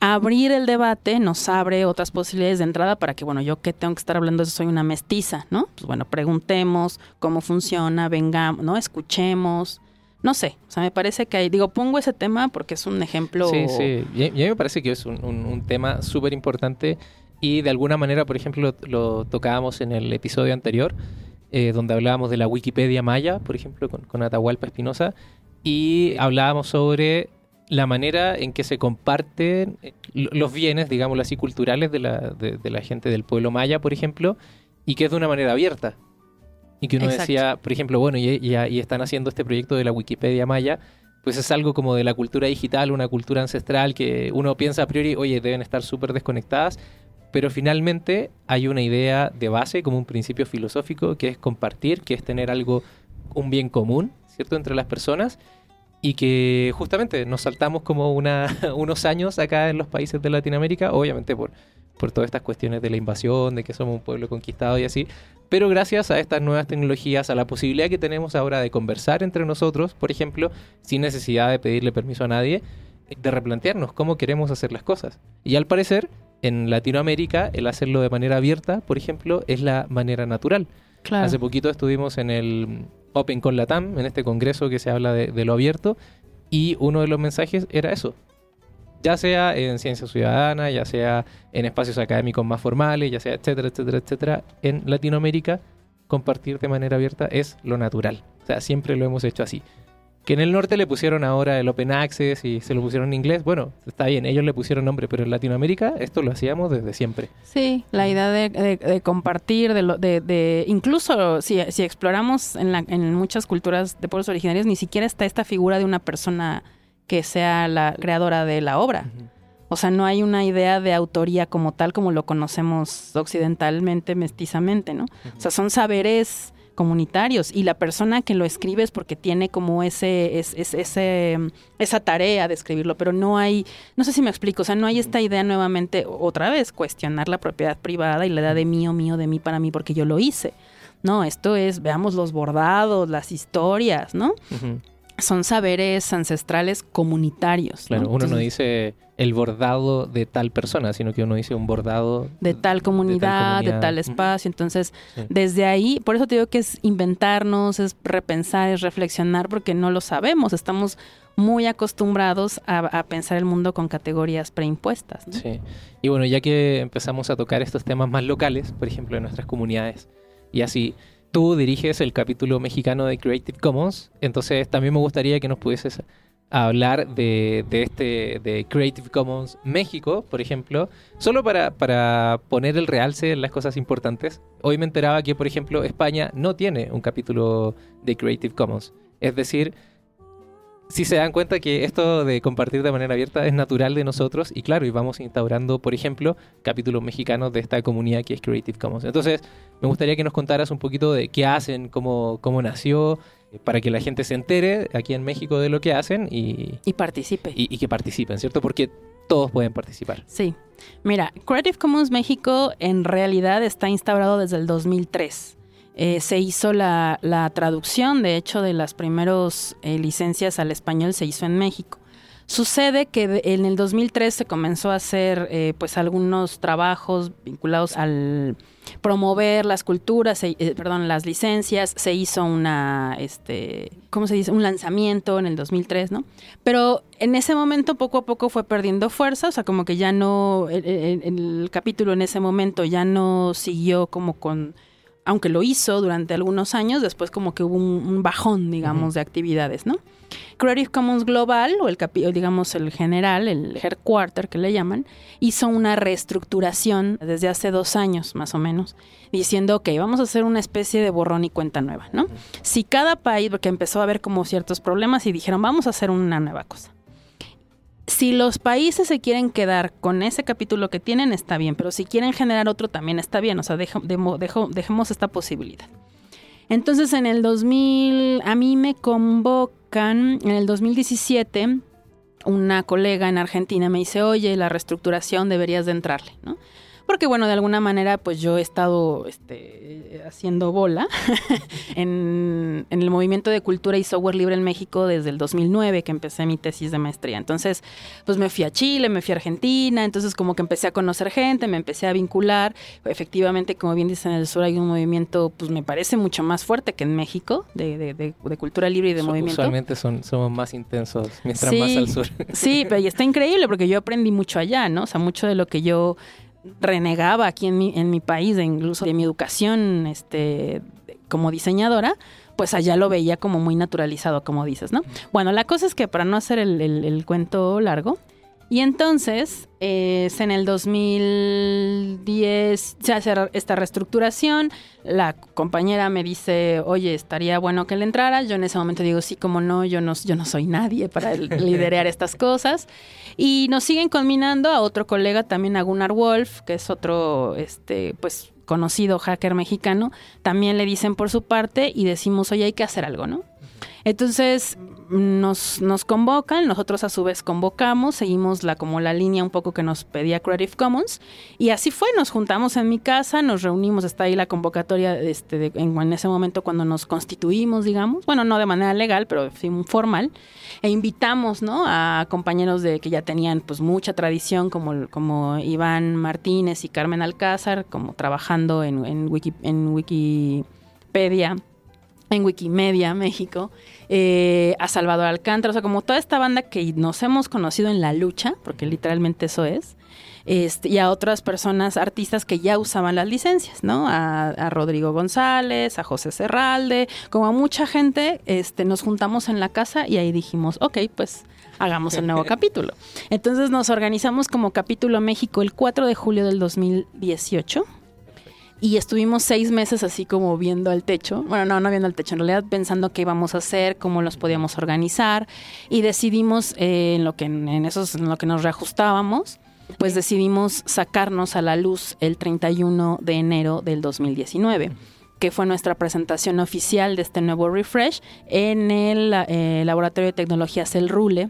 Abrir el debate nos abre otras posibilidades de entrada para que, bueno, yo que tengo que estar hablando de eso, soy una mestiza, ¿no? Pues bueno, preguntemos cómo funciona, vengamos, ¿no? Escuchemos. No sé, o sea, me parece que hay, digo, pongo ese tema porque es un ejemplo. Sí, sí, y, a mí me parece que es un, tema súper importante y de alguna manera, por ejemplo, lo, tocábamos en el episodio anterior, eh, donde hablábamos de la Wikipedia maya, por ejemplo, con, con Atahualpa Espinosa, y hablábamos sobre la manera en que se comparten eh, los bienes, digámoslo así, culturales de la, de, la gente del pueblo maya, por ejemplo, y que es de una manera abierta. Y que uno decía, por ejemplo, bueno, y, y, están haciendo este proyecto de la Wikipedia maya, pues es algo como de la cultura digital, una cultura ancestral que uno piensa a priori, oye, deben estar súper desconectadas, pero finalmente hay una idea de base, como un principio filosófico, que es compartir, que es tener algo, un bien común, ¿cierto?, entre las personas, y que justamente nos saltamos como una, unos años acá en los países de Latinoamérica, obviamente por, por todas estas cuestiones de la invasión, de que somos un pueblo conquistado y así, pero gracias a estas nuevas tecnologías, a la posibilidad que tenemos ahora de conversar entre nosotros, por ejemplo, sin necesidad de pedirle permiso a nadie, de replantearnos cómo queremos hacer las cosas. Y al parecer, en Latinoamérica, el hacerlo de manera abierta, por ejemplo, es la manera natural. Hace poquito estuvimos en el Open con Latam, en este congreso que se habla de, de lo abierto, y uno de los mensajes era eso, ya sea en ciencia ciudadana, ya sea en espacios académicos más formales, ya sea etcétera, etcétera, etcétera, en Latinoamérica compartir de manera abierta es lo natural. O sea, siempre lo hemos hecho así. Que en el norte le pusieron ahora el Open Access y se lo pusieron en inglés, bueno, está bien, ellos le pusieron nombre, pero en Latinoamérica esto lo hacíamos desde siempre. Sí, la idea de, compartir, de, de, incluso si, si exploramos en, la, en muchas culturas de pueblos originarios, ni siquiera está esta figura de una persona que sea la creadora de la obra. O sea, no hay una idea de autoría como tal como lo conocemos occidentalmente, mestizamente, ¿no? O sea, son saberes comunitarios y la persona que lo escribe es porque tiene como ese, ese, esa tarea de escribirlo, pero no hay, no sé si me explico, o sea, no hay esta idea nuevamente, otra vez, cuestionar la propiedad privada y la idea de mío, mío, de mí para mí porque yo lo hice. No, esto es, veamos los bordados, las historias, ¿no? son saberes ancestrales comunitarios. Claro, uno no dice el bordado de tal persona, sino que uno dice un bordado de tal comunidad, de tal, espacio. Entonces, desde ahí, por eso te digo que es inventarnos, es repensar, es reflexionar, porque no lo sabemos. Estamos muy acostumbrados a, pensar el mundo con categorías preimpuestas. Sí. Y bueno, ya que empezamos a tocar estos temas más locales, por ejemplo, en nuestras comunidades, y así tú diriges el capítulo mexicano de Creative Commons, entonces también me gustaría que nos pudieses hablar de, este de Creative Commons México, por ejemplo, solo para, para poner el realce en las cosas importantes. Hoy me enteraba que, por ejemplo, España no tiene un capítulo de Creative Commons. Es decir, si se dan cuenta que esto de compartir de manera abierta es natural de nosotros y claro, y vamos instaurando, por ejemplo, capítulos mexicanos de esta comunidad que es Creative Commons. Entonces, me gustaría que nos contaras un poquito de qué hacen, cómo, cómo nació, para que la gente se entere aquí en México de lo que hacen y... Y participe. Y, y que participen, ¿cierto? Porque todos pueden participar. Sí. Mira, Creative Commons México en realidad está instaurado desde el 2003. Eh, se hizo la, traducción, de hecho, de las primeras eh, licencias al español se hizo en México. Sucede que en el 2003 se comenzó a hacer eh, pues algunos trabajos vinculados al promover las culturas, perdón, las licencias, se hizo una, este, ¿cómo se dice? Un lanzamiento en el 2003, ¿no? Pero en ese momento poco a poco fue perdiendo fuerza, o sea, como que ya no, el capítulo en ese momento ya no siguió como con aunque lo hizo durante algunos años, después como que hubo un, bajón, digamos, de actividades, ¿no? Creative Commons Global, o el digamos el general, el headquarter que le llaman, hizo una reestructuración desde hace dos años más o menos, diciendo, ok, vamos a hacer una especie de borrón y cuenta nueva, ¿no? Si cada país, porque empezó a haber como ciertos problemas y dijeron, vamos a hacer una nueva cosa si los países se quieren quedar con ese capítulo que tienen, está bien, pero si quieren generar otro, también está bien, o sea, dejemos esta posibilidad. Entonces, en el 2000, a mí me convocan, en el 2017, una colega en Argentina me dice, oye, la reestructuración deberías de entrarle, ¿no? Porque bueno, de alguna manera pues yo he estado este, haciendo bola en, el movimiento de cultura y software libre en México desde el 2009 que empecé mi tesis de maestría. Entonces, pues me fui a Chile, me fui a Argentina, entonces como que empecé a conocer gente, me empecé a vincular. Efectivamente, como bien dicen en el sur, hay un movimiento, pues me parece mucho más fuerte que en México de, cultura libre y de movimiento. Usualmente son, somos más intensos mientras más al sur. sí, pero y está increíble porque yo aprendí mucho allá, ¿no? O sea, mucho de lo que yo renegaba aquí en mi, en mi país, de incluso de mi educación este, como diseñadora, pues allá lo veía como muy naturalizado, como dices, ¿no? Bueno, la cosa es que para no hacer el, cuento largo, Y entonces, es en el 2010 se hace esta reestructuración. La compañera me dice, oye, estaría bueno que le entrara. Yo en ese momento digo, sí, como no, yo no, yo no soy nadie para liderar estas cosas. Y nos siguen combinando a otro colega, también a Gunnar Wolf, que es otro, este, pues conocido hacker mexicano, también le dicen por su parte y decimos, oye, hay que hacer algo, ¿no? Entonces nos, nos convocan, nosotros a su vez convocamos, seguimos la, como la línea un poco que nos pedía Creative Commons y así fue, nos juntamos en mi casa, nos reunimos, está ahí la convocatoria este, en, ese momento cuando nos constituimos, digamos, bueno, no de manera legal, pero sí formal, e invitamos ¿no? a compañeros de que ya tenían pues mucha tradición como, como Iván Martínez y Carmen Alcázar, como trabajando en, Wiki, en Wikipedia en Wikimedia México, eh, a Salvador Alcántara, o sea, como toda esta banda que nos hemos conocido en la lucha, porque literalmente eso es, este, y a otras personas, artistas que ya usaban las licencias, ¿no? A, Rodrigo González, a José Serralde, como a mucha gente, este, nos juntamos en la casa y ahí dijimos, ok, pues hagamos el nuevo capítulo. Entonces nos organizamos como Capítulo México el 4 de julio del 2018 y estuvimos seis meses así como viendo al techo, bueno, no, no viendo al techo, en realidad pensando qué íbamos a hacer, cómo los podíamos organizar. Y decidimos eh, en lo que en esos en lo que nos reajustábamos, pues decidimos sacarnos a la luz el 31 de enero del 2019 que fue nuestra presentación oficial de este nuevo refresh en el eh, Laboratorio de Tecnologías El Rule,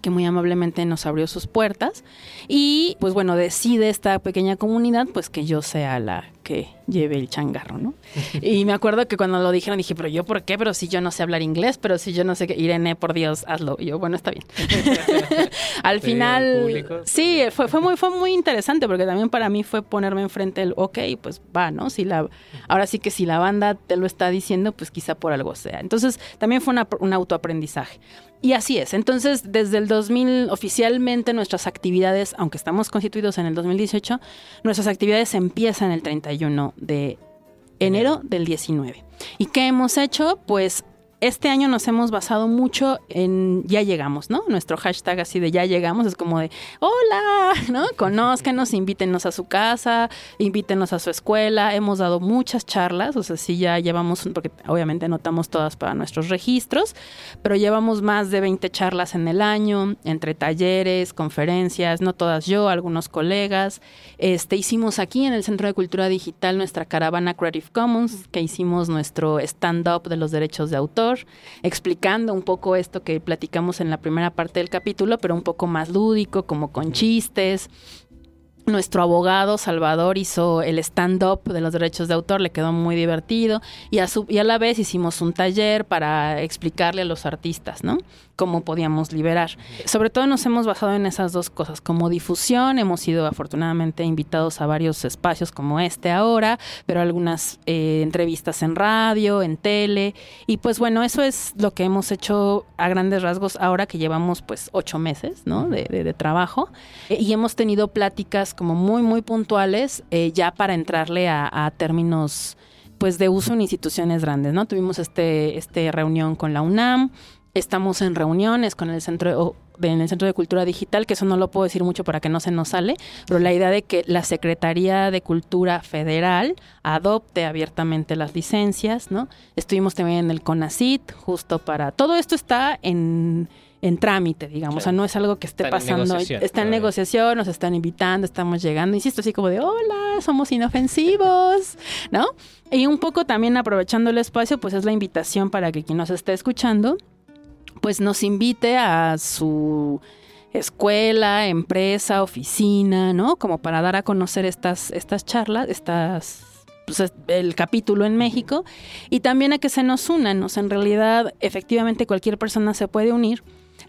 que muy amablemente nos abrió sus puertas. Y pues bueno, decide esta pequeña comunidad pues que yo sea la que lleve el changarro, ¿no? y me acuerdo que cuando lo dijeron dije, pero yo por qué, pero si yo no sé hablar inglés, pero si yo no sé qué, Irene, por Dios, hazlo. Y yo, bueno, está bien. Al final, sí, fue, fue, muy, fue muy interesante porque también para mí fue ponerme enfrente el, ok, pues va, ¿no? Si la, ahora sí que si la banda te lo está diciendo, pues quizá por algo sea. Entonces, también fue un autoaprendizaje. Y así es. Entonces, desde el 2000, oficialmente nuestras actividades, aunque estamos constituidos en el 2018, nuestras actividades empiezan el 31 de enero del 19. ¿Y qué hemos hecho? Pues este año nos hemos basado mucho en ya llegamos, ¿no? Nuestro hashtag así de ya llegamos es como de hola, ¿no? Conózcanos, invítenos a su casa, invítenos a su escuela. Hemos dado muchas charlas, o sea, sí ya llevamos, porque obviamente anotamos todas para nuestros registros, pero llevamos más de 20 charlas en el año, entre talleres, conferencias, no todas yo, algunos colegas. Este, hicimos aquí en el Centro de Cultura Digital nuestra caravana Creative Commons, que hicimos nuestro stand-up de los derechos de autor explicando un poco esto que platicamos en la primera parte del capítulo, pero un poco más lúdico, como con chistes, nuestro abogado Salvador hizo el stand-up de los derechos de autor, le quedó muy divertido y a, su, y a la vez hicimos un taller para explicarle a los artistas, ¿no? Cómo podíamos liberar. Sobre todo nos hemos basado en esas dos cosas, como difusión, hemos sido afortunadamente invitados a varios espacios como este ahora, pero algunas eh, entrevistas en radio, en tele, y pues bueno, eso es lo que hemos hecho a grandes rasgos ahora que llevamos pues ocho meses, ¿no? De, de trabajo, y hemos tenido pláticas como muy, muy puntuales eh, ya para entrarle a, términos pues de uso en instituciones grandes, ¿no? Tuvimos este, este reunión con la UNAM, estamos en reuniones con el centro en el Centro de Cultura Digital, que eso no lo puedo decir mucho para que no se nos sale, pero la idea de que la Secretaría de Cultura Federal adopte abiertamente las licencias, ¿no? Estuvimos también en el CONACIT, justo para... Todo esto está en en trámite, digamos. O sea, no es algo que esté pasando. está en negociación, nos están invitando, estamos llegando. Insisto, así como de, hola, somos inofensivos, ¿no? Y un poco también aprovechando el espacio, pues es la invitación para que quien nos esté escuchando, pues nos invite a su escuela, empresa, oficina, ¿no? Como para dar a conocer estas, estas charlas, estas pues, el capítulo en México y también a que se nos unan. O sea, en realidad, efectivamente, cualquier persona se puede unir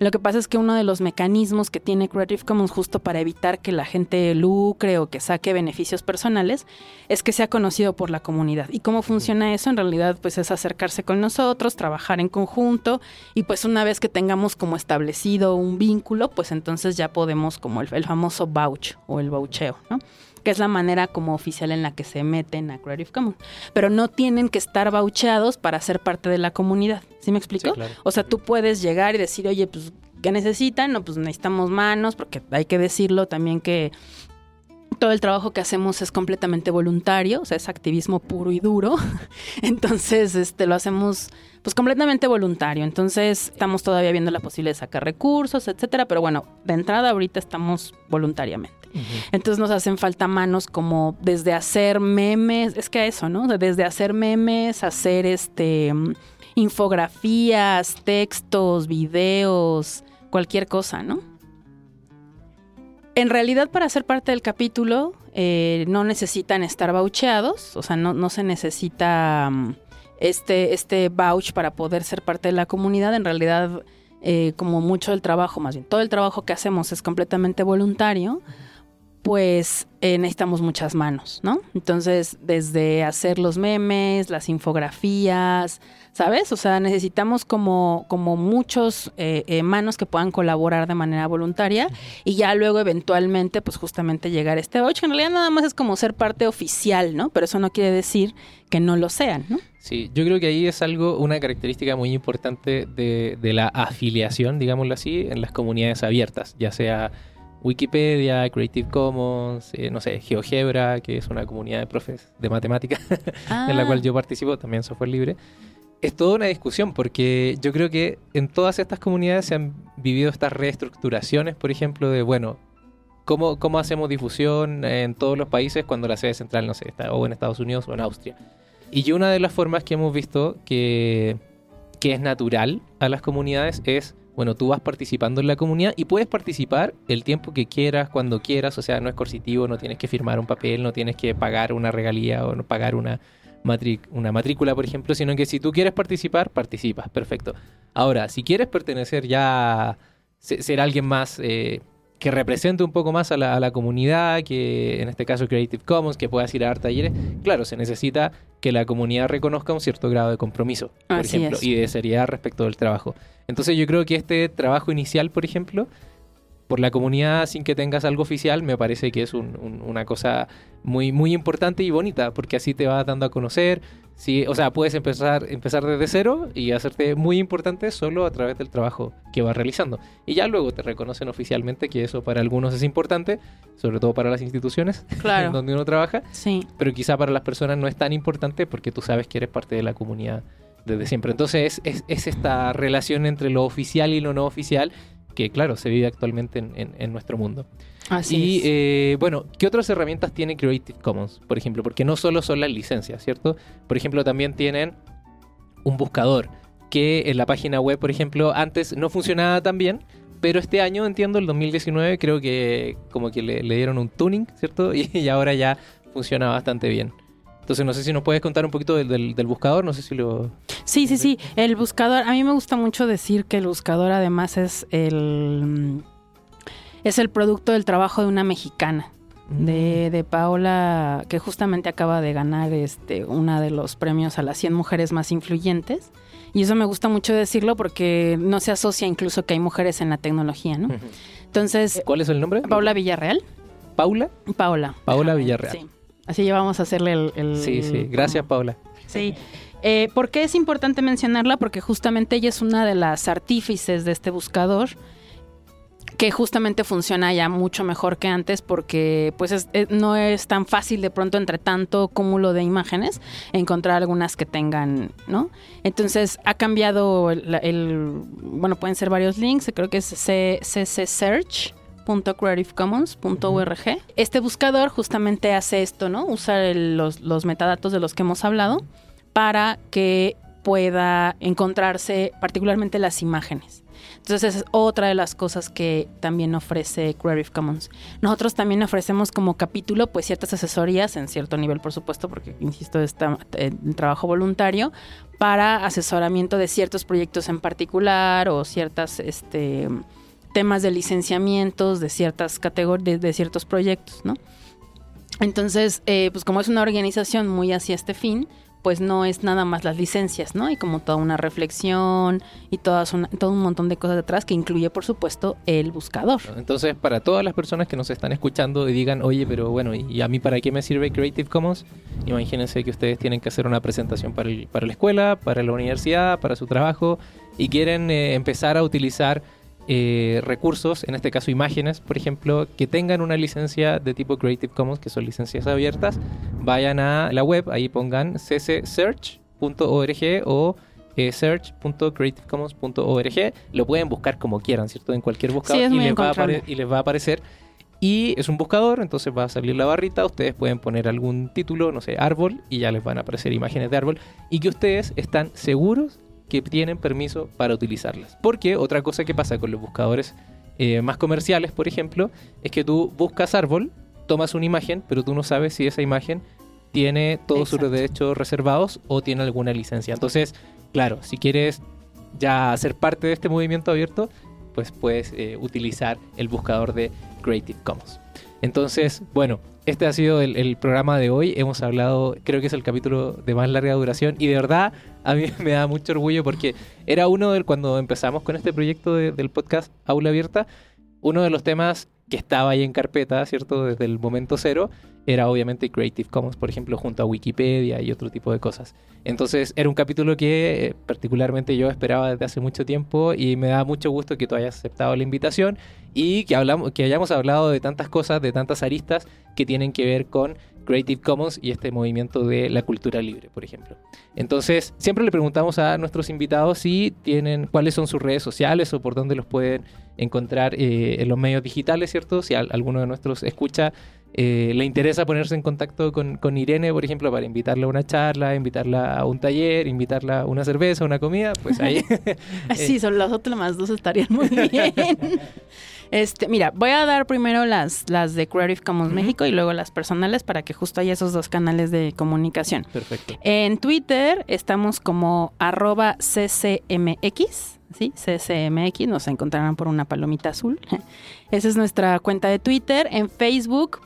lo que pasa es que uno de los mecanismos que tiene Creative Commons justo para evitar que la gente lucre o que saque beneficios personales es que sea conocido por la comunidad. ¿Y cómo funciona eso? En realidad pues es acercarse con nosotros, trabajar en conjunto y pues una vez que tengamos como establecido un vínculo, pues entonces ya podemos como el, el famoso vouch o el voucheo, ¿no? Que es la manera como oficial en la que se meten a Creative Commons. Pero no tienen que estar baucheados para ser parte de la comunidad. ¿Sí me explico? O sea, tú puedes llegar y decir, oye, pues ¿Qué necesitan? No, pues necesitamos manos, porque hay que decirlo también que todo el trabajo que hacemos es completamente voluntario, o sea, es activismo puro y duro. Entonces, este, lo hacemos pues completamente voluntario. Entonces, estamos todavía viendo la posibilidad de sacar recursos, etcétera, pero bueno, de entrada ahorita estamos voluntariamente. Entonces nos hacen falta manos como desde hacer memes, es que eso, ¿no? Desde hacer memes, hacer este infografías, textos, videos, cualquier cosa, ¿no? En realidad, para ser parte del capítulo, eh, no necesitan estar baucheados, o sea, no, no se necesita mm, este, este vouch para poder ser parte de la comunidad. En realidad, eh, como mucho del trabajo, más bien todo el trabajo que hacemos es completamente voluntario pues eh, necesitamos muchas manos, ¿no? Entonces, desde hacer los memes, las infografías, ¿sabes? O sea, necesitamos como, como muchos eh, eh, manos que puedan colaborar de manera voluntaria y ya luego eventualmente, pues justamente llegar a este voucher, que en realidad nada más es como ser parte oficial, ¿no? Pero eso no quiere decir que no lo sean, ¿no? Sí, yo creo que ahí es algo, una característica muy importante de, de la afiliación, digámoslo así, en las comunidades abiertas, ya sea Wikipedia, Creative Commons, eh, no sé, GeoGebra, que es una comunidad de profes de matemáticas en la cual yo participo, también software libre. Es toda una discusión porque yo creo que en todas estas comunidades se han vivido estas reestructuraciones, por ejemplo, de, bueno, ¿cómo, cómo hacemos difusión en todos los países cuando la sede central, no sé, está o en Estados Unidos o en Austria? Y una de las formas que hemos visto que, que es natural a las comunidades es bueno, tú vas participando en la comunidad y puedes participar el tiempo que quieras, cuando quieras, o sea, no es coercitivo, no tienes que firmar un papel, no tienes que pagar una regalía o no pagar una, matrícula, por ejemplo, sino que si tú quieres participar, participas, perfecto. Ahora, si quieres pertenecer ya, ser alguien más eh, que represente un poco más a la, comunidad, que en este caso Creative Commons, que puedas ir a dar talleres, claro, se necesita que la comunidad reconozca un cierto grado de compromiso, por ejemplo, y de seriedad respecto del trabajo. Entonces yo creo que este trabajo inicial, por ejemplo, por la comunidad sin que tengas algo oficial, me parece que es una cosa muy, muy importante y bonita, porque así te va dando a conocer. Sí, o sea, puedes empezar, empezar desde cero y hacerte muy importante solo a través del trabajo que vas realizando. Y ya luego te reconocen oficialmente que eso para algunos es importante, sobre todo para las instituciones claro. donde uno trabaja. Sí. Pero quizá para las personas no es tan importante porque tú sabes que eres parte de la comunidad desde siempre. Entonces es, es, esta relación entre lo oficial y lo no oficial que, claro, se vive actualmente en, en, nuestro mundo. Así y es. Eh, bueno, ¿qué otras herramientas tiene Creative Commons, por ejemplo? Porque no solo son las licencias, ¿cierto? Por ejemplo, también tienen un buscador que en la página web, por ejemplo, antes no funcionaba tan bien, pero este año, entiendo, el 2019, creo que como que le, le dieron un tuning, ¿cierto? Y, y ahora ya funciona bastante bien. Entonces no sé si nos puedes contar un poquito del, del, buscador, no sé si lo... Sí, sí, sí, el buscador, a mí me gusta mucho decir que el buscador además es el, es el producto del trabajo de una mexicana. De, mm. de, Paola, que justamente acaba de ganar este uno de los premios a las 100 mujeres más influyentes. Y eso me gusta mucho decirlo porque no se asocia incluso que hay mujeres en la tecnología, ¿no? Entonces... ¿Cuál es el nombre? Paula Villarreal. ¿Paula? Paola. Paola Villarreal. Sí. Así ya vamos a hacerle el... sí, sí. Gracias, Paula. Sí. Eh, ¿Por qué es importante mencionarla? Porque justamente ella es una de las artífices de este buscador que justamente funciona ya mucho mejor que antes porque pues no es tan fácil de pronto entre tanto cúmulo de imágenes encontrar algunas que tengan, ¿no? Entonces ha cambiado el, bueno, pueden ser varios links, creo que es CC Search .creativecommons.org. Este buscador justamente hace esto, ¿no? Usa los, los metadatos de los que hemos hablado para que pueda encontrarse particularmente las imágenes. Entonces es otra de las cosas que también ofrece Creative Commons. Nosotros también ofrecemos como capítulo pues ciertas asesorías en cierto nivel por supuesto porque insisto está en trabajo voluntario para asesoramiento de ciertos proyectos en particular o ciertas este temas de licenciamientos de ciertas categorías, de, ciertos proyectos, ¿no? Entonces, eh, pues como es una organización muy hacia este fin, pues no es nada más las licencias, ¿no? Hay como toda una reflexión y todas todo un montón de cosas detrás que incluye, por supuesto, el buscador. Entonces, para todas las personas que nos están escuchando y digan, oye, pero bueno, ¿y a mí para qué me sirve Creative Commons? Imagínense que ustedes tienen que hacer una presentación para, para la escuela, para la universidad, para su trabajo y quieren eh, empezar a utilizar eh, recursos, en este caso imágenes, por ejemplo, que tengan una licencia de tipo Creative Commons, que son licencias abiertas, vayan a la web, ahí pongan ccsearch.org o eh, search.creativecommons.org. Lo pueden buscar como quieran, ¿cierto? En cualquier buscador Sí, y, les va a y les va a aparecer. Y es un buscador, entonces va a salir la barrita. Ustedes pueden poner algún título, no sé, árbol, y ya les van a aparecer imágenes de árbol. Y que ustedes están seguros que tienen permiso para utilizarlas. Porque otra cosa que pasa con los buscadores eh, más comerciales, por ejemplo, es que tú buscas árbol, tomas una imagen, pero tú no sabes si esa imagen tiene todos sus derechos reservados o tiene alguna licencia. Entonces, claro, si quieres ya ser parte de este movimiento abierto, pues puedes eh, utilizar el buscador de Creative Commons. Entonces, bueno, este ha sido el, el programa de hoy. Hemos hablado, creo que es el capítulo de más larga duración y de verdad a mí me da mucho orgullo porque era uno de cuando empezamos con este proyecto de- del podcast Aula Abierta, uno de los temas que estaba ahí en carpeta, ¿cierto? Desde el momento cero, era obviamente Creative Commons, por ejemplo, junto a Wikipedia y otro tipo de cosas. Entonces era un capítulo que eh, particularmente yo esperaba desde hace mucho tiempo y me da mucho gusto que tú hayas aceptado la invitación y que, hablamos, que hayamos hablado de tantas cosas, de tantas aristas que tienen que ver con Creative Commons y este movimiento de la cultura libre, por ejemplo. Entonces, siempre le preguntamos a nuestros invitados si tienen, cuáles son sus redes sociales o por dónde los pueden encontrar eh, en los medios digitales, ¿cierto? Si a- alguno de nuestros escucha eh, le interesa ponerse en contacto con, con Irene, por ejemplo, para invitarla a una charla, invitarla a un taller, invitarla a una cerveza, una comida, pues ahí. Sí, son las otras más dos estarían muy bien. Este, mira, voy a dar primero las, las de Creative Commons. México y luego las personales para que justo haya esos dos canales de comunicación. Perfecto. En Twitter estamos como arroba ccmx, ¿sí? ccmx, nos encontrarán por una palomita azul. Esa es nuestra cuenta de Twitter. En Facebook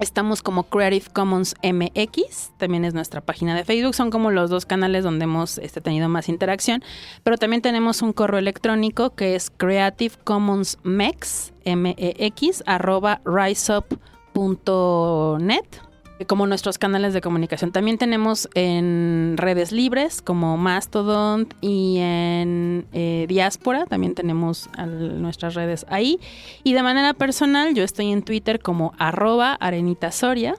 estamos como Creative Commons MX, también es nuestra página de Facebook. Son como los dos canales donde hemos este, tenido más interacción. Pero también tenemos un correo electrónico que es Creative Commons Mex, M-E-X, arroba riseup.net como nuestros canales de comunicación. También tenemos en redes libres como Mastodon y en eh, Diáspora, también tenemos nuestras redes ahí. Y de manera personal, yo estoy en Twitter como arroba Arenita Soria,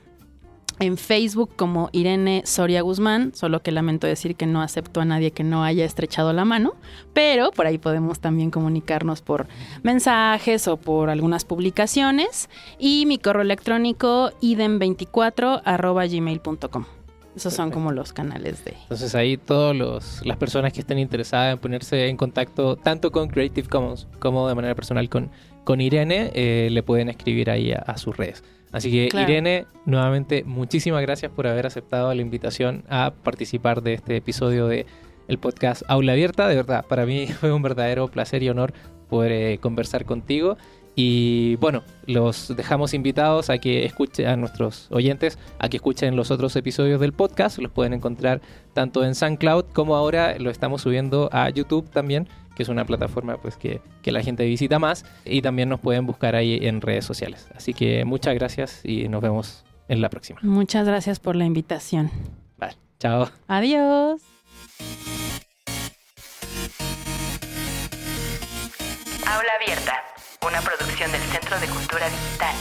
en Facebook como Irene Soria Guzmán, solo que lamento decir que no acepto a nadie que no haya estrechado la mano, pero por ahí podemos también comunicarnos por mensajes o por algunas publicaciones. Y mi correo electrónico idem24 arroba gmail.com. Esos son como los canales de... Entonces ahí todas las personas que estén interesadas en ponerse en contacto tanto con Creative Commons como de manera personal con, con Irene, eh, le pueden escribir ahí a, a sus redes. Así que Claro. Irene, nuevamente muchísimas gracias por haber aceptado la invitación a participar de este episodio de el podcast Aula Abierta. De verdad, para mí fue un verdadero placer y honor poder eh, conversar contigo. Y bueno, los dejamos invitados a que escuchen a nuestros oyentes a que escuchen los otros episodios del podcast. Los pueden encontrar tanto en SoundCloud como ahora lo estamos subiendo a YouTube también, que es una plataforma pues que, que la gente visita más. Y también nos pueden buscar ahí en redes sociales. Así que muchas gracias y nos vemos en la próxima. Muchas gracias por la invitación. Vale, chao. Adiós. Aula Abierta, una producción del Centro de Cultura Digital.